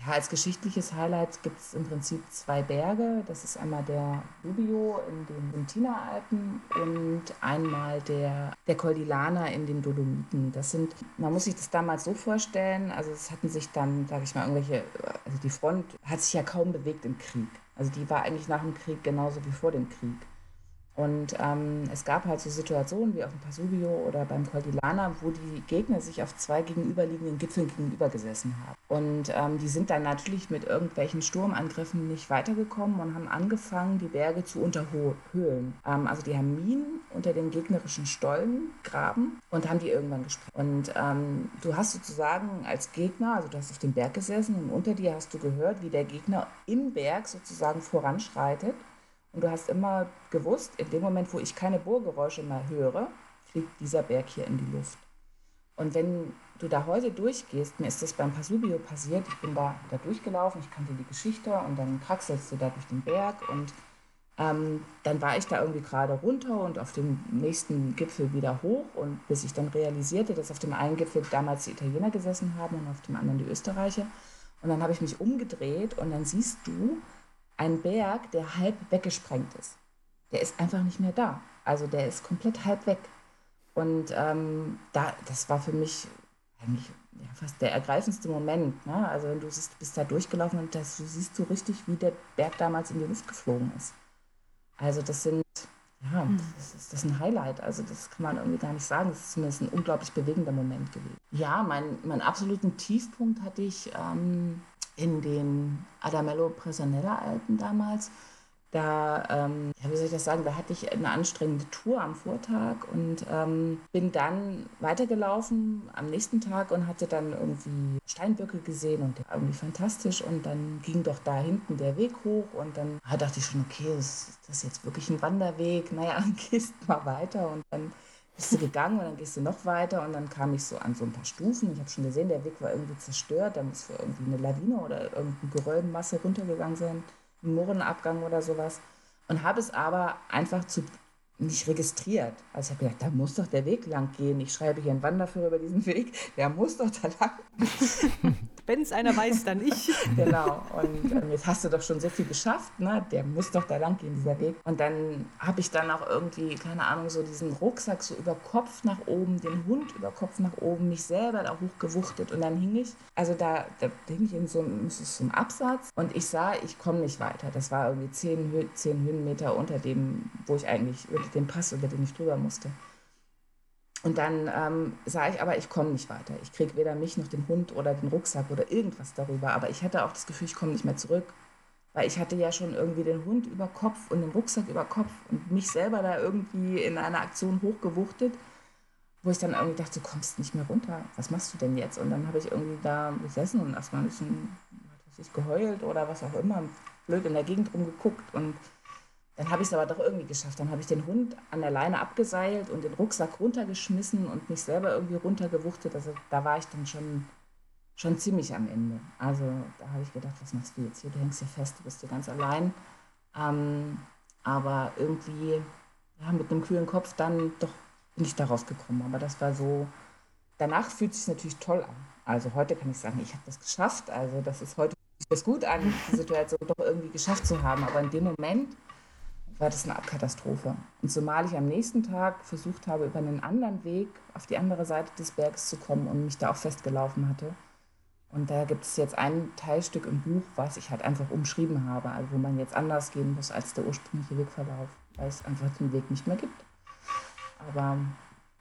ja, als geschichtliches Highlight gibt es im Prinzip zwei Berge. Das ist einmal der Rubio in den Ventina-Alpen und einmal der, der Col in den Dolomiten. Das sind, man muss sich das damals so vorstellen, also es hatten sich dann, sage ich mal, irgendwelche, also die Front hat sich ja kaum bewegt im Krieg. Also die war eigentlich nach dem Krieg genauso wie vor dem Krieg. Und ähm, es gab halt so Situationen wie auf dem Pasubio oder beim Cordillana, wo die Gegner sich auf zwei gegenüberliegenden Gipfeln gegenüber gesessen haben. Und ähm, die sind dann natürlich mit irgendwelchen Sturmangriffen nicht weitergekommen und haben angefangen, die Berge zu unterhöhlen. Ähm, also die haben Minen unter den gegnerischen Stollen graben und haben die irgendwann gesprengt. Und ähm, du hast sozusagen als Gegner, also du hast auf dem Berg gesessen und unter dir hast du gehört, wie der Gegner im Berg sozusagen voranschreitet und du hast immer gewusst, in dem Moment, wo ich keine Bohrgeräusche mehr höre, fliegt dieser Berg hier in die Luft. Und wenn du da heute durchgehst, mir ist das beim Pasubio passiert, ich bin da, da durchgelaufen, ich kannte die Geschichte und dann kraxelst du da durch den Berg und ähm, dann war ich da irgendwie gerade runter und auf dem nächsten Gipfel wieder hoch und bis ich dann realisierte, dass auf dem einen Gipfel damals die Italiener gesessen haben und auf dem anderen die Österreicher. Und dann habe ich mich umgedreht und dann siehst du, ein Berg, der halb weggesprengt ist. Der ist einfach nicht mehr da. Also der ist komplett halb weg. Und ähm, da, das war für mich eigentlich ja, fast der ergreifendste Moment. Ne? Also wenn du siehst, bist da durchgelaufen und das, du siehst so richtig, wie der Berg damals in die Luft geflogen ist. Also das sind, ja, hm. das ist, das ist ein Highlight. Also das kann man irgendwie gar nicht sagen. Das ist zumindest ein unglaublich bewegender Moment gewesen. Ja, mein, meinen absoluten Tiefpunkt hatte ich ähm, in den Adamello Presanella Alpen damals. Da, ähm, wie soll ich das sagen, da hatte ich eine anstrengende Tour am Vortag und ähm, bin dann weitergelaufen am nächsten Tag und hatte dann irgendwie Steinböcke gesehen und irgendwie fantastisch und dann ging doch da hinten der Weg hoch und dann ah, dachte ich schon, okay, ist das jetzt wirklich ein Wanderweg? Naja, [LAUGHS] gehst mal weiter und dann bist du gegangen und dann gehst du noch weiter und dann kam ich so an so ein paar Stufen. Ich habe schon gesehen, der Weg war irgendwie zerstört, da muss irgendwie eine Lawine oder irgendeine Geröllmasse runtergegangen sein, ein Murrenabgang oder sowas. Und habe es aber einfach zu, nicht registriert. Also ich habe gedacht, da muss doch der Weg lang gehen. Ich schreibe hier einen Wanderführer über diesen Weg, der muss doch da lang. [LAUGHS] Wenn es einer weiß, dann ich. [LAUGHS] genau. Und ähm, jetzt hast du doch schon so viel geschafft, ne? Der muss doch da lang gehen, dieser Weg. Und dann habe ich dann auch irgendwie, keine Ahnung, so diesen Rucksack so über Kopf nach oben, den Hund über Kopf nach oben, mich selber da hochgewuchtet. Und dann hing ich, also da, da hing ich in so, so einem Absatz und ich sah, ich komme nicht weiter. Das war irgendwie zehn, zehn Höhenmeter unter dem, wo ich eigentlich, unter dem Pass, über den ich drüber musste. Und dann ähm, sah ich aber, ich komme nicht weiter. Ich kriege weder mich noch den Hund oder den Rucksack oder irgendwas darüber. Aber ich hatte auch das Gefühl, ich komme nicht mehr zurück. Weil ich hatte ja schon irgendwie den Hund über Kopf und den Rucksack über Kopf und mich selber da irgendwie in einer Aktion hochgewuchtet, wo ich dann irgendwie dachte, du kommst nicht mehr runter. Was machst du denn jetzt? Und dann habe ich irgendwie da gesessen und erstmal ein bisschen was ich, geheult oder was auch immer, blöd in der Gegend rumgeguckt und dann habe ich es aber doch irgendwie geschafft. Dann habe ich den Hund an der Leine abgeseilt und den Rucksack runtergeschmissen und mich selber irgendwie runtergewuchtet. Also da war ich dann schon, schon ziemlich am Ende. Also da habe ich gedacht, was machst du jetzt hier? Du hängst hier fest, du bist hier ganz allein. Ähm, aber irgendwie ja, mit einem kühlen Kopf dann doch bin ich da rausgekommen. Aber das war so, danach fühlt sich natürlich toll an. Also heute kann ich sagen, ich habe das geschafft. Also das ist heute es gut an, die Situation doch irgendwie geschafft zu haben. Aber in dem Moment war das eine Katastrophe. Und zumal ich am nächsten Tag versucht habe, über einen anderen Weg auf die andere Seite des Berges zu kommen und mich da auch festgelaufen hatte. Und da gibt es jetzt ein Teilstück im Buch, was ich halt einfach umschrieben habe, also wo man jetzt anders gehen muss als der ursprüngliche Wegverlauf, weil es einfach den Weg nicht mehr gibt. Aber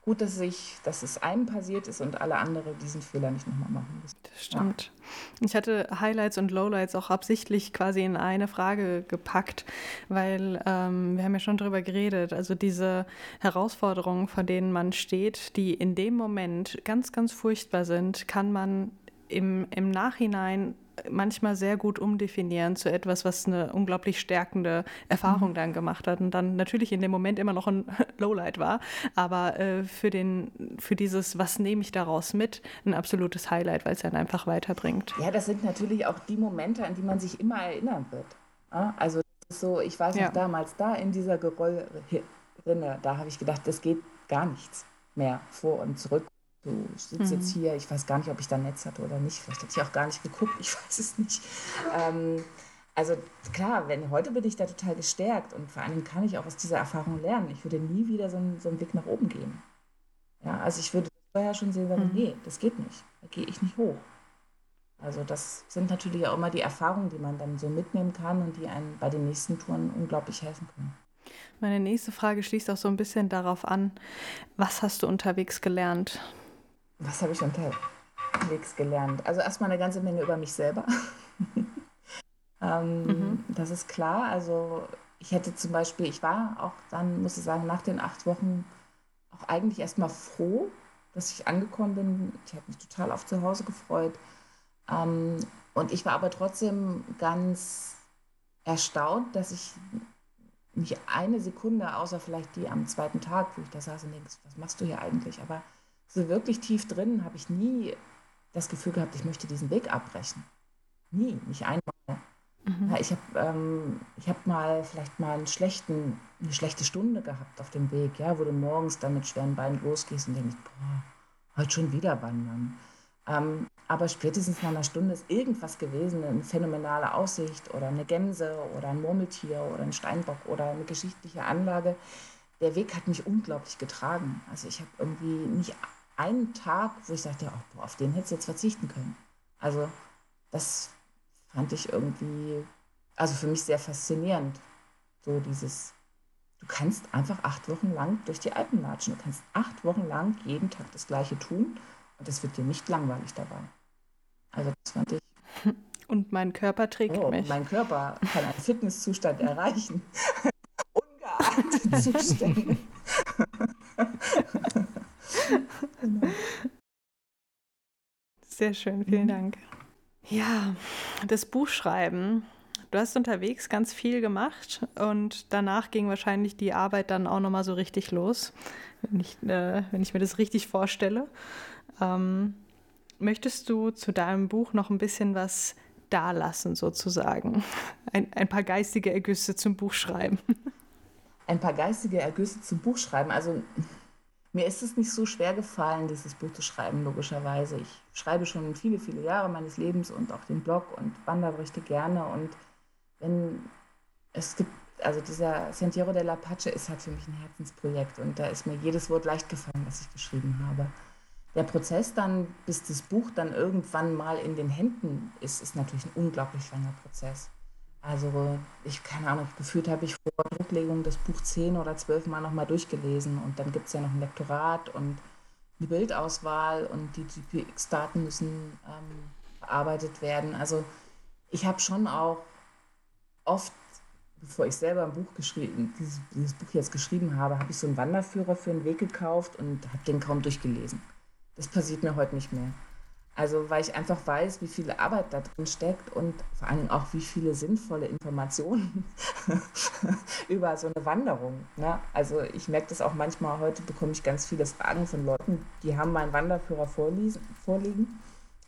gut, dass, ich, dass es einem passiert ist und alle anderen diesen Fehler nicht nochmal machen müssen. Das stimmt. Ja. Ich hatte Highlights und Lowlights auch absichtlich quasi in eine Frage gepackt, weil ähm, wir haben ja schon darüber geredet. Also diese Herausforderungen, vor denen man steht, die in dem Moment ganz, ganz furchtbar sind, kann man im, im Nachhinein manchmal sehr gut umdefinieren zu etwas, was eine unglaublich stärkende Erfahrung mhm. dann gemacht hat und dann natürlich in dem Moment immer noch ein [LAUGHS] Lowlight war, aber äh, für, den, für dieses, was nehme ich daraus mit, ein absolutes Highlight, weil es dann einfach weiterbringt. Ja, das sind natürlich auch die Momente, an die man sich immer erinnern wird. Also so, ich weiß noch ja. damals da in dieser Gerollrinne, da habe ich gedacht, das geht gar nichts mehr vor und zurück so, ich sitze mhm. jetzt hier, ich weiß gar nicht, ob ich da Netz hatte oder nicht. Vielleicht hätte ich auch gar nicht geguckt, ich [LAUGHS] weiß es nicht. Ähm, also klar, wenn heute bin ich da total gestärkt und vor allem kann ich auch aus dieser Erfahrung lernen. Ich würde nie wieder so einen, so einen Weg nach oben gehen. Ja, also ich würde vorher schon sehen, sagen, mhm. nee, das geht nicht. Da gehe ich nicht hoch. Also das sind natürlich auch immer die Erfahrungen, die man dann so mitnehmen kann und die einem bei den nächsten Touren unglaublich helfen können. Meine nächste Frage schließt auch so ein bisschen darauf an, was hast du unterwegs gelernt? Was habe ich unterwegs gelernt? Also erstmal eine ganze Menge über mich selber. [LAUGHS] ähm, mhm. Das ist klar. Also ich hätte zum Beispiel, ich war auch dann, muss ich sagen, nach den acht Wochen auch eigentlich erstmal froh, dass ich angekommen bin. Ich habe mich total auf zu Hause gefreut. Ähm, und ich war aber trotzdem ganz erstaunt, dass ich nicht eine Sekunde, außer vielleicht die am zweiten Tag, wo ich da saß und denke, was machst du hier eigentlich? Aber so wirklich tief drin habe ich nie das Gefühl gehabt, ich möchte diesen Weg abbrechen. Nie, nicht einmal. Mhm. Ja, ich habe ähm, hab mal vielleicht mal einen schlechten, eine schlechte Stunde gehabt auf dem Weg, ja, wo du morgens dann mit schweren Beinen losgehst und denkst, boah, heute schon wieder wandern. Ähm, aber spätestens nach einer Stunde ist irgendwas gewesen, eine phänomenale Aussicht oder eine Gänse oder ein Murmeltier oder ein Steinbock oder eine geschichtliche Anlage. Der Weg hat mich unglaublich getragen. Also ich habe irgendwie nicht einen Tag, wo ich sagte, oh, boah, auf den hätte ich jetzt verzichten können. Also das fand ich irgendwie, also für mich sehr faszinierend. So dieses, du kannst einfach acht Wochen lang durch die Alpen latschen. Du kannst acht Wochen lang jeden Tag das Gleiche tun und es wird dir nicht langweilig dabei. Also das fand ich. [LAUGHS] Und mein Körper trägt oh, mich. Mein Körper kann einen Fitnesszustand [LAUGHS] erreichen. [LAUGHS] Ungeahnte Zustände. Sehr schön, vielen mhm. Dank. Ja, das Buchschreiben. Du hast unterwegs ganz viel gemacht und danach ging wahrscheinlich die Arbeit dann auch nochmal so richtig los, wenn ich, äh, wenn ich mir das richtig vorstelle. Ähm, möchtest du zu deinem Buch noch ein bisschen was dalassen, sozusagen? Ein, ein paar geistige Ergüsse zum Buchschreiben. Ein paar geistige Ergüsse zum Buchschreiben. Also mir ist es nicht so schwer gefallen, dieses Buch zu schreiben, logischerweise. Ich schreibe schon viele, viele Jahre meines Lebens und auch den Blog und Wanderberichte gerne. Und wenn es gibt, also dieser Sentiero de la Pace ist halt für mich ein Herzensprojekt und da ist mir jedes Wort leicht gefallen, was ich geschrieben habe. Der Prozess dann, bis das Buch dann irgendwann mal in den Händen ist, ist natürlich ein unglaublich langer Prozess. Also ich, keine Ahnung, gefühlt habe ich vor Drucklegung das Buch zehn oder zwölf Mal nochmal durchgelesen und dann gibt es ja noch ein Lektorat und eine Bildauswahl und die GPX-Daten müssen ähm, bearbeitet werden. Also ich habe schon auch oft, bevor ich selber ein Buch geschrieben, dieses, dieses Buch jetzt geschrieben habe, habe ich so einen Wanderführer für einen Weg gekauft und habe den kaum durchgelesen. Das passiert mir heute nicht mehr. Also weil ich einfach weiß, wie viel Arbeit da drin steckt und vor allen Dingen auch, wie viele sinnvolle Informationen [LAUGHS] über so eine Wanderung. Ne? Also ich merke das auch manchmal, heute bekomme ich ganz viele Fragen von Leuten, die haben meinen Wanderführer vorliegen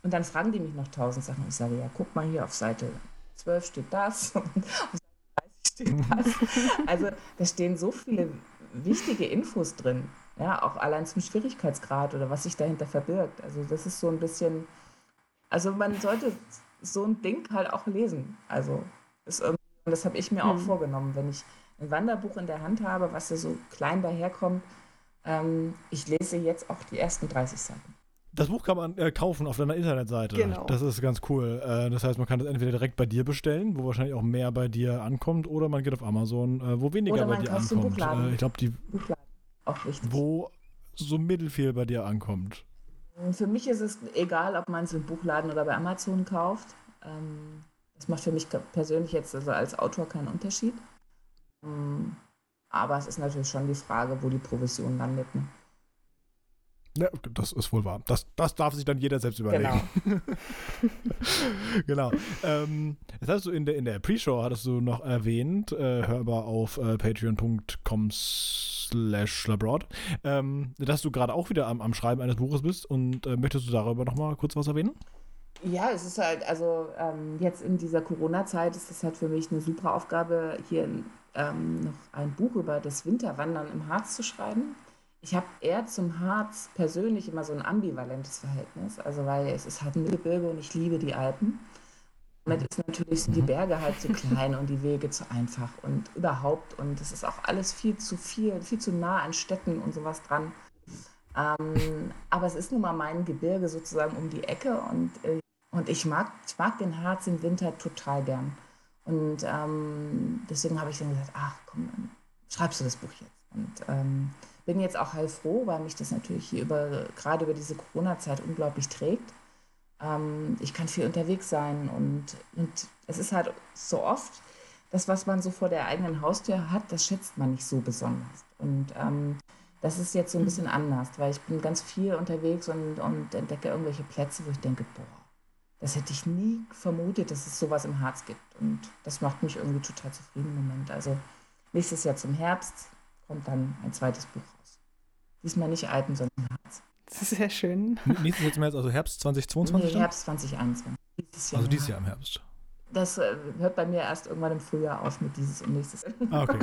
und dann fragen die mich noch tausend Sachen. Ich sage, ja, guck mal hier auf Seite 12 steht das [LAUGHS] und auf Seite 30 steht das. Also da stehen so viele wichtige Infos drin. Ja, auch allein zum Schwierigkeitsgrad oder was sich dahinter verbirgt. Also das ist so ein bisschen, also man sollte so ein Ding halt auch lesen. Also ist das habe ich mir mhm. auch vorgenommen, wenn ich ein Wanderbuch in der Hand habe, was ja so klein daherkommt. Ähm, ich lese jetzt auch die ersten 30 Seiten. Das Buch kann man äh, kaufen auf deiner Internetseite. Genau. Das ist ganz cool. Äh, das heißt, man kann das entweder direkt bei dir bestellen, wo wahrscheinlich auch mehr bei dir ankommt, oder man geht auf Amazon, äh, wo weniger bei dir ankommt. Äh, ich glaube, die. Buchladen. Auch wichtig. Wo so mittelfiel bei dir ankommt. Für mich ist es egal, ob man es im Buchladen oder bei Amazon kauft. Ähm, das macht für mich persönlich jetzt also als Autor keinen Unterschied. Ähm, aber es ist natürlich schon die Frage, wo die Provision landet. Ne? Ja, das ist wohl wahr. Das, das darf sich dann jeder selbst überlegen. Genau. [LAUGHS] genau. Ähm, das hast du in der, in der Pre-Show, hattest du noch erwähnt, äh, hörbar auf äh, patreon.com slash labroad, ähm, dass du gerade auch wieder am, am Schreiben eines Buches bist und äh, möchtest du darüber noch mal kurz was erwähnen? Ja, es ist halt, also ähm, jetzt in dieser Corona-Zeit ist es halt für mich eine super Aufgabe, hier ähm, noch ein Buch über das Winterwandern im Harz zu schreiben ich habe eher zum Harz persönlich immer so ein ambivalentes Verhältnis. Also weil es ist halt ein Gebirge und ich liebe die Alpen. Damit ist natürlich sind die mhm. Berge halt zu [LAUGHS] klein und die Wege zu einfach und überhaupt. Und es ist auch alles viel zu viel, viel zu nah an Städten und sowas dran. Ähm, aber es ist nun mal mein Gebirge sozusagen um die Ecke und, äh, und ich, mag, ich mag den Harz im Winter total gern. Und ähm, deswegen habe ich dann gesagt, ach komm, dann schreibst du das Buch jetzt. Und ähm, bin jetzt auch heilfroh, weil mich das natürlich hier über, gerade über diese Corona-Zeit unglaublich trägt. Ähm, ich kann viel unterwegs sein und, und es ist halt so oft, das, was man so vor der eigenen Haustür hat, das schätzt man nicht so besonders. Und ähm, das ist jetzt so ein bisschen anders, weil ich bin ganz viel unterwegs und, und entdecke irgendwelche Plätze, wo ich denke, boah, das hätte ich nie vermutet, dass es sowas im Harz gibt. Und das macht mich irgendwie total zufrieden im Moment. Also nächstes Jahr zum Herbst kommt dann ein zweites Buch raus. Diesmal nicht Alpen, sondern Harz. Das ist sehr schön. Nächstes Jahr zum Herbst, also Herbst 2022? Nee, Herbst 2021. Dieses Jahr also dieses Jahr im Herbst. Das äh, hört bei mir erst irgendwann im Frühjahr auf mit dieses und nächstes. Ah, okay.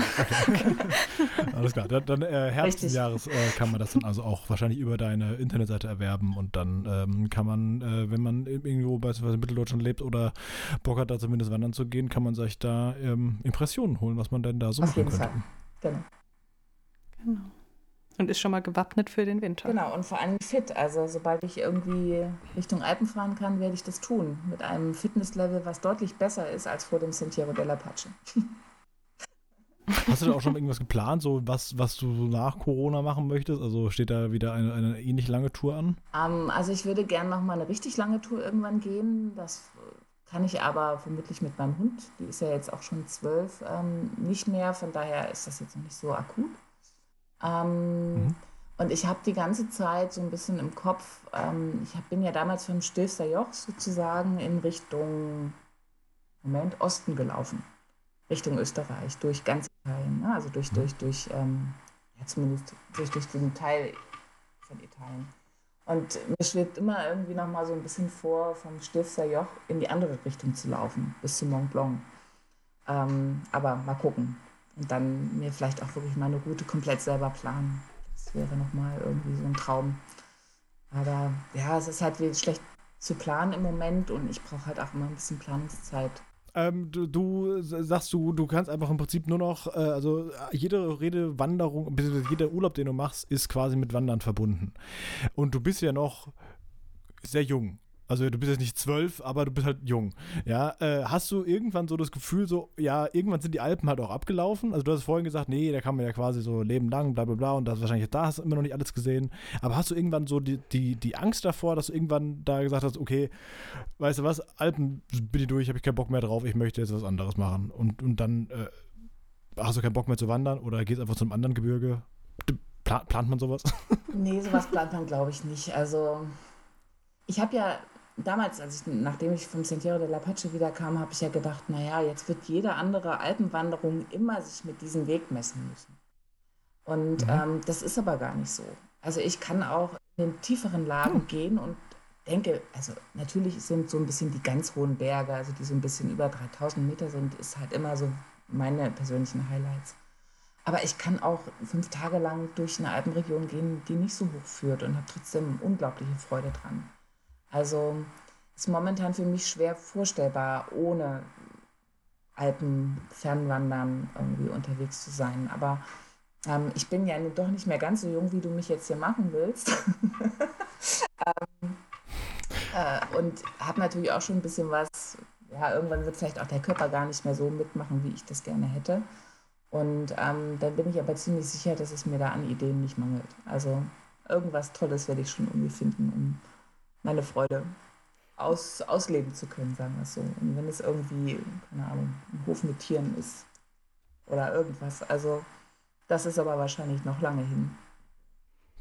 okay. [LAUGHS] Alles klar. Dann, dann äh, Herbst Richtig. des Jahres äh, kann man das dann also auch wahrscheinlich über deine Internetseite erwerben und dann ähm, kann man, äh, wenn man irgendwo beispielsweise in Mitteldeutschland lebt oder Bock hat, da zumindest wandern zu gehen, kann man sich da ähm, Impressionen holen, was man denn da so auf machen könnte. Fall. Genau. Genau. Und ist schon mal gewappnet für den Winter. Genau, und vor allem fit. Also sobald ich irgendwie Richtung Alpen fahren kann, werde ich das tun. Mit einem Fitnesslevel, was deutlich besser ist als vor dem Sentiero della Pace. Hast du da auch schon irgendwas geplant, so was, was du so nach Corona machen möchtest? Also steht da wieder eine, eine ähnlich lange Tour an? Um, ähm, also ich würde gerne noch mal eine richtig lange Tour irgendwann gehen. Das kann ich aber vermutlich mit meinem Hund, die ist ja jetzt auch schon zwölf, ähm, nicht mehr. Von daher ist das jetzt noch nicht so akut. Ähm, mhm. Und ich habe die ganze Zeit so ein bisschen im Kopf, ähm, ich hab, bin ja damals vom Stilfster Joch sozusagen in Richtung, Moment, Osten gelaufen. Richtung Österreich, durch ganz Italien, ne? also durch, mhm. durch, durch, ähm, ja, zumindest durch, durch den Teil von Italien. Und mir schwebt immer irgendwie noch mal so ein bisschen vor, vom Stilfster Joch in die andere Richtung zu laufen, bis zum Mont Blanc. Ähm, aber mal gucken und dann mir vielleicht auch wirklich meine Route komplett selber planen. Das wäre nochmal irgendwie so ein Traum. Aber ja, es ist halt schlecht zu planen im Moment und ich brauche halt auch immer ein bisschen Planungszeit. Ähm, du, du, sagst du, du kannst einfach im Prinzip nur noch, äh, also jede Rede, Wanderung, jeder Urlaub, den du machst, ist quasi mit Wandern verbunden. Und du bist ja noch sehr jung. Also du bist jetzt nicht zwölf, aber du bist halt jung. Ja, äh, hast du irgendwann so das Gefühl, so, ja, irgendwann sind die Alpen halt auch abgelaufen? Also du hast vorhin gesagt, nee, da kann man ja quasi so leben lang, bla bla bla, und das wahrscheinlich da hast du immer noch nicht alles gesehen. Aber hast du irgendwann so die, die, die Angst davor, dass du irgendwann da gesagt hast, okay, weißt du was, Alpen bin ich durch, habe ich keinen Bock mehr drauf, ich möchte jetzt was anderes machen. Und, und dann äh, hast du keinen Bock mehr zu wandern oder gehst einfach zu einem anderen Gebirge? Pla plant man sowas? Nee, sowas plant man, glaube ich, nicht. Also ich habe ja damals, als ich, nachdem ich vom Sentiero de la Pace wiederkam, habe ich ja gedacht, naja, jetzt wird jede andere Alpenwanderung immer sich mit diesem Weg messen müssen. Und mhm. ähm, das ist aber gar nicht so. Also ich kann auch in den tieferen Lagen mhm. gehen und denke, also natürlich sind so ein bisschen die ganz hohen Berge, also die so ein bisschen über 3000 Meter sind, ist halt immer so meine persönlichen Highlights. Aber ich kann auch fünf Tage lang durch eine Alpenregion gehen, die nicht so hoch führt und habe trotzdem unglaubliche Freude dran. Also ist momentan für mich schwer vorstellbar, ohne Alpenfernwandern irgendwie unterwegs zu sein. Aber ähm, ich bin ja doch nicht mehr ganz so jung, wie du mich jetzt hier machen willst. [LAUGHS] ähm, äh, und habe natürlich auch schon ein bisschen was, ja, irgendwann wird vielleicht auch der Körper gar nicht mehr so mitmachen, wie ich das gerne hätte. Und ähm, dann bin ich aber ziemlich sicher, dass es mir da an Ideen nicht mangelt. Also irgendwas Tolles werde ich schon irgendwie finden, um meine Freude aus, ausleben zu können, sagen wir es so. Und wenn es irgendwie, keine Ahnung, ein Hof mit Tieren ist oder irgendwas. Also das ist aber wahrscheinlich noch lange hin.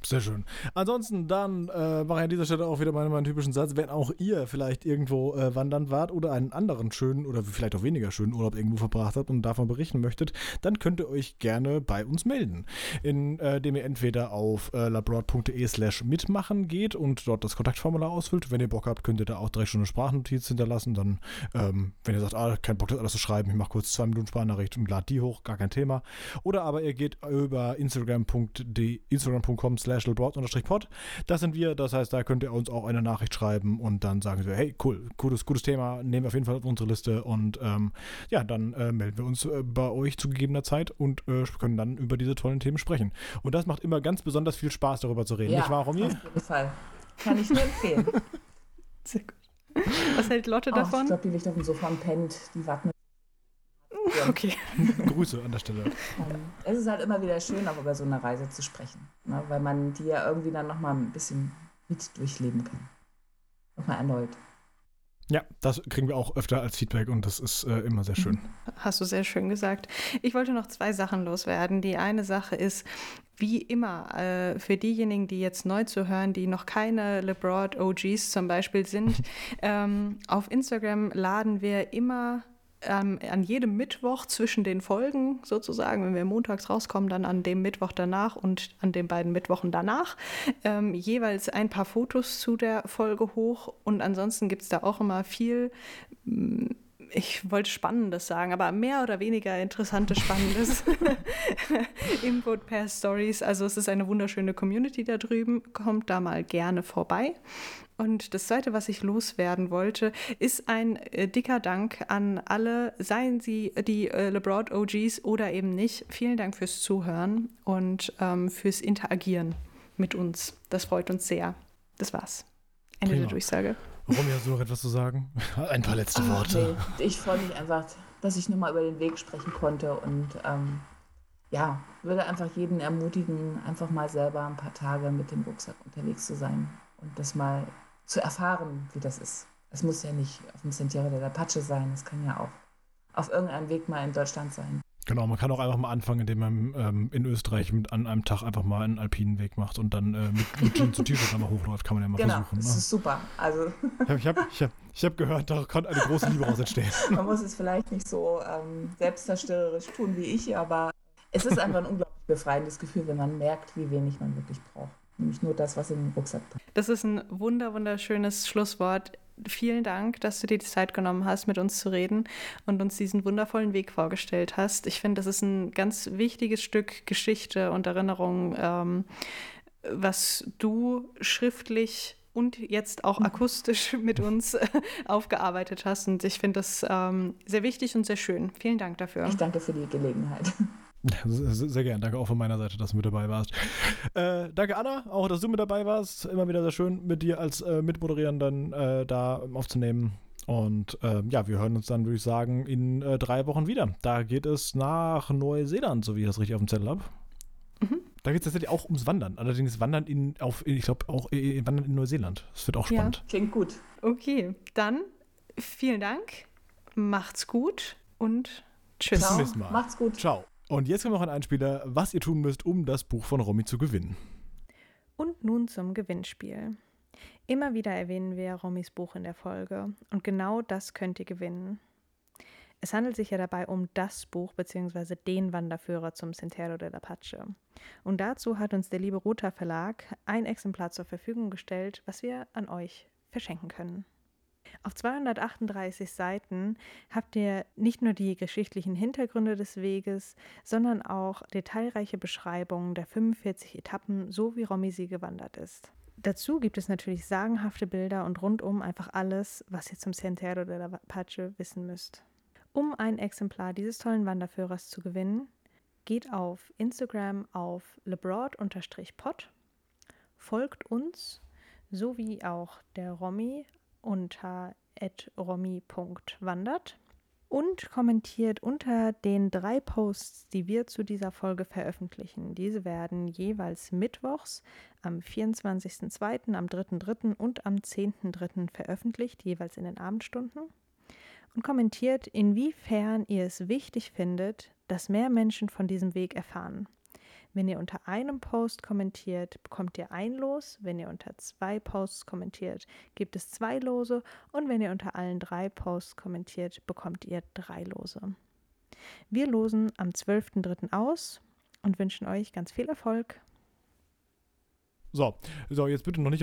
Sehr schön. Ansonsten dann äh, mache ich an dieser Stelle auch wieder meinen, meinen typischen Satz. Wenn auch ihr vielleicht irgendwo äh, wandern wart oder einen anderen schönen oder vielleicht auch weniger schönen Urlaub irgendwo verbracht habt und davon berichten möchtet, dann könnt ihr euch gerne bei uns melden. Indem äh, ihr entweder auf äh, labroad.de slash mitmachen geht und dort das Kontaktformular ausfüllt. Wenn ihr Bock habt, könnt ihr da auch drei Stunden Sprachnotiz hinterlassen. Dann, ähm, wenn ihr sagt, ah, kein Bock, das alles zu schreiben, ich mache kurz zwei Minuten Sprachnachricht und lade die hoch, gar kein Thema. Oder aber ihr geht über instagram.com Instagram slash slash pod Das sind wir, das heißt, da könnt ihr uns auch eine Nachricht schreiben und dann sagen wir, hey, cool, gutes, gutes Thema, nehmen wir auf jeden Fall auf unsere Liste und ähm, ja, dann äh, melden wir uns äh, bei euch zu gegebener Zeit und äh, können dann über diese tollen Themen sprechen. Und das macht immer ganz besonders viel Spaß, darüber zu reden. Ja, nicht wahr, Romy? auf jeden Fall. Kann ich nur empfehlen. [LAUGHS] Sehr gut. Was hält Lotte oh, davon? Ich glaube, die liegt auf dem Sofa und pennt. Die warten Okay. [LAUGHS] Grüße an der Stelle. Ähm, es ist halt immer wieder schön, auch über so eine Reise zu sprechen, ne? weil man die ja irgendwie dann nochmal ein bisschen mit durchleben kann. Nochmal erneut. Ja, das kriegen wir auch öfter als Feedback und das ist äh, immer sehr schön. Hast du sehr schön gesagt. Ich wollte noch zwei Sachen loswerden. Die eine Sache ist, wie immer, äh, für diejenigen, die jetzt neu zu hören, die noch keine LeBroad OGs zum Beispiel sind, [LAUGHS] ähm, auf Instagram laden wir immer ähm, an jedem Mittwoch zwischen den Folgen sozusagen, wenn wir montags rauskommen, dann an dem Mittwoch danach und an den beiden Mittwochen danach, ähm, jeweils ein paar Fotos zu der Folge hoch. Und ansonsten gibt es da auch immer viel mm, ich wollte Spannendes sagen, aber mehr oder weniger interessantes, Spannendes [LAUGHS] [LAUGHS] Input per Stories. Also es ist eine wunderschöne Community da drüben. Kommt da mal gerne vorbei. Und das Zweite, was ich loswerden wollte, ist ein äh, dicker Dank an alle, seien sie die äh, LeBroad OGs oder eben nicht. Vielen Dank fürs Zuhören und ähm, fürs Interagieren mit uns. Das freut uns sehr. Das war's. Ende Prima. der Durchsage. Romy, hast du noch etwas zu sagen? [LAUGHS] Ein paar letzte Worte. Nee. Ich freue mich einfach, dass ich nochmal über den Weg sprechen konnte und ähm, ja, würde einfach jeden ermutigen, einfach mal selber ein paar Tage mit dem Rucksack unterwegs zu sein und das mal zu erfahren, wie das ist. Es muss ja nicht auf dem Sentiero der Apache sein, es kann ja auch auf irgendeinem Weg mal in Deutschland sein. Genau, man kann auch einfach mal anfangen, indem man ähm, in Österreich mit, an einem Tag einfach mal einen alpinen Weg macht und dann äh, mit, mit Jeans und T-Shirt einmal hochläuft, kann man ja mal genau, versuchen. Genau, das ne? ist super. Also ich habe ich hab, ich hab gehört, da kann eine große Liebe raus entstehen. [LAUGHS] Man muss es vielleicht nicht so ähm, selbstzerstörerisch tun wie ich, aber es ist einfach ein [LAUGHS] unglaublich befreiendes Gefühl, wenn man merkt, wie wenig man wirklich braucht nämlich nur das, was in den Rucksack passt. Das ist ein wunder wunderschönes Schlusswort. Vielen Dank, dass du dir die Zeit genommen hast, mit uns zu reden und uns diesen wundervollen Weg vorgestellt hast. Ich finde, das ist ein ganz wichtiges Stück Geschichte und Erinnerung, ähm, was du schriftlich und jetzt auch akustisch [LAUGHS] mit uns aufgearbeitet hast. Und ich finde das ähm, sehr wichtig und sehr schön. Vielen Dank dafür. Ich danke für die Gelegenheit. [LAUGHS] [LAUGHS] Sehr, sehr gern. Danke auch von meiner Seite, dass du mit dabei warst. [LAUGHS] Äh, danke, Anna, auch, dass du mit dabei warst. Immer wieder sehr schön, mit dir als äh, Mitmoderierenden äh, da aufzunehmen. Und ähm, ja, wir hören uns dann, würde ich sagen, in äh, drei Wochen wieder. Da geht es nach Neuseeland, so wie ich das richtig auf dem Zettel habe. Mhm. Da geht es tatsächlich auch ums Wandern. Allerdings Wandern in, auf, ich glaube, auch äh, Wandern in Neuseeland. Das wird auch spannend. Ja, klingt gut. Okay, dann vielen Dank. Macht's gut und tschüss. Bis zum nächsten Mal. Macht's gut. Ciao. Und jetzt kommt noch ein Einspieler, was ihr tun müsst, um das Buch von Romy zu gewinnen. Und nun zum Gewinnspiel. Immer wieder erwähnen wir Romys Buch in der Folge und genau das könnt ihr gewinnen. Es handelt sich ja dabei um das Buch bzw. den Wanderführer zum Sentiero del Apache. Und dazu hat uns der liebe Rota Verlag ein Exemplar zur Verfügung gestellt, was wir an euch verschenken können. Auf 238 Seiten habt ihr nicht nur die geschichtlichen Hintergründe des Weges, sondern auch detailreiche Beschreibungen der 45 Etappen, so wie Romy sie gewandert ist. Dazu gibt es natürlich sagenhafte Bilder und rundum einfach alles, was ihr zum Sendero de la Apache wissen müsst. Um ein Exemplar dieses tollen Wanderführers zu gewinnen, geht auf Instagram auf lebroad-pod, folgt uns sowie auch der Romy unter romy.wandert und kommentiert unter den drei Posts, die wir zu dieser Folge veröffentlichen. Diese werden jeweils mittwochs am 24.02., am 3.03. und am 10.03. veröffentlicht, jeweils in den Abendstunden. Und kommentiert, inwiefern ihr es wichtig findet, dass mehr Menschen von diesem Weg erfahren. Wenn ihr unter einem Post kommentiert, bekommt ihr ein Los. Wenn ihr unter zwei Posts kommentiert, gibt es zwei Lose. Und wenn ihr unter allen drei Posts kommentiert, bekommt ihr drei Lose. Wir losen am 12.03. aus und wünschen euch ganz viel Erfolg. So, so, jetzt bitte noch nicht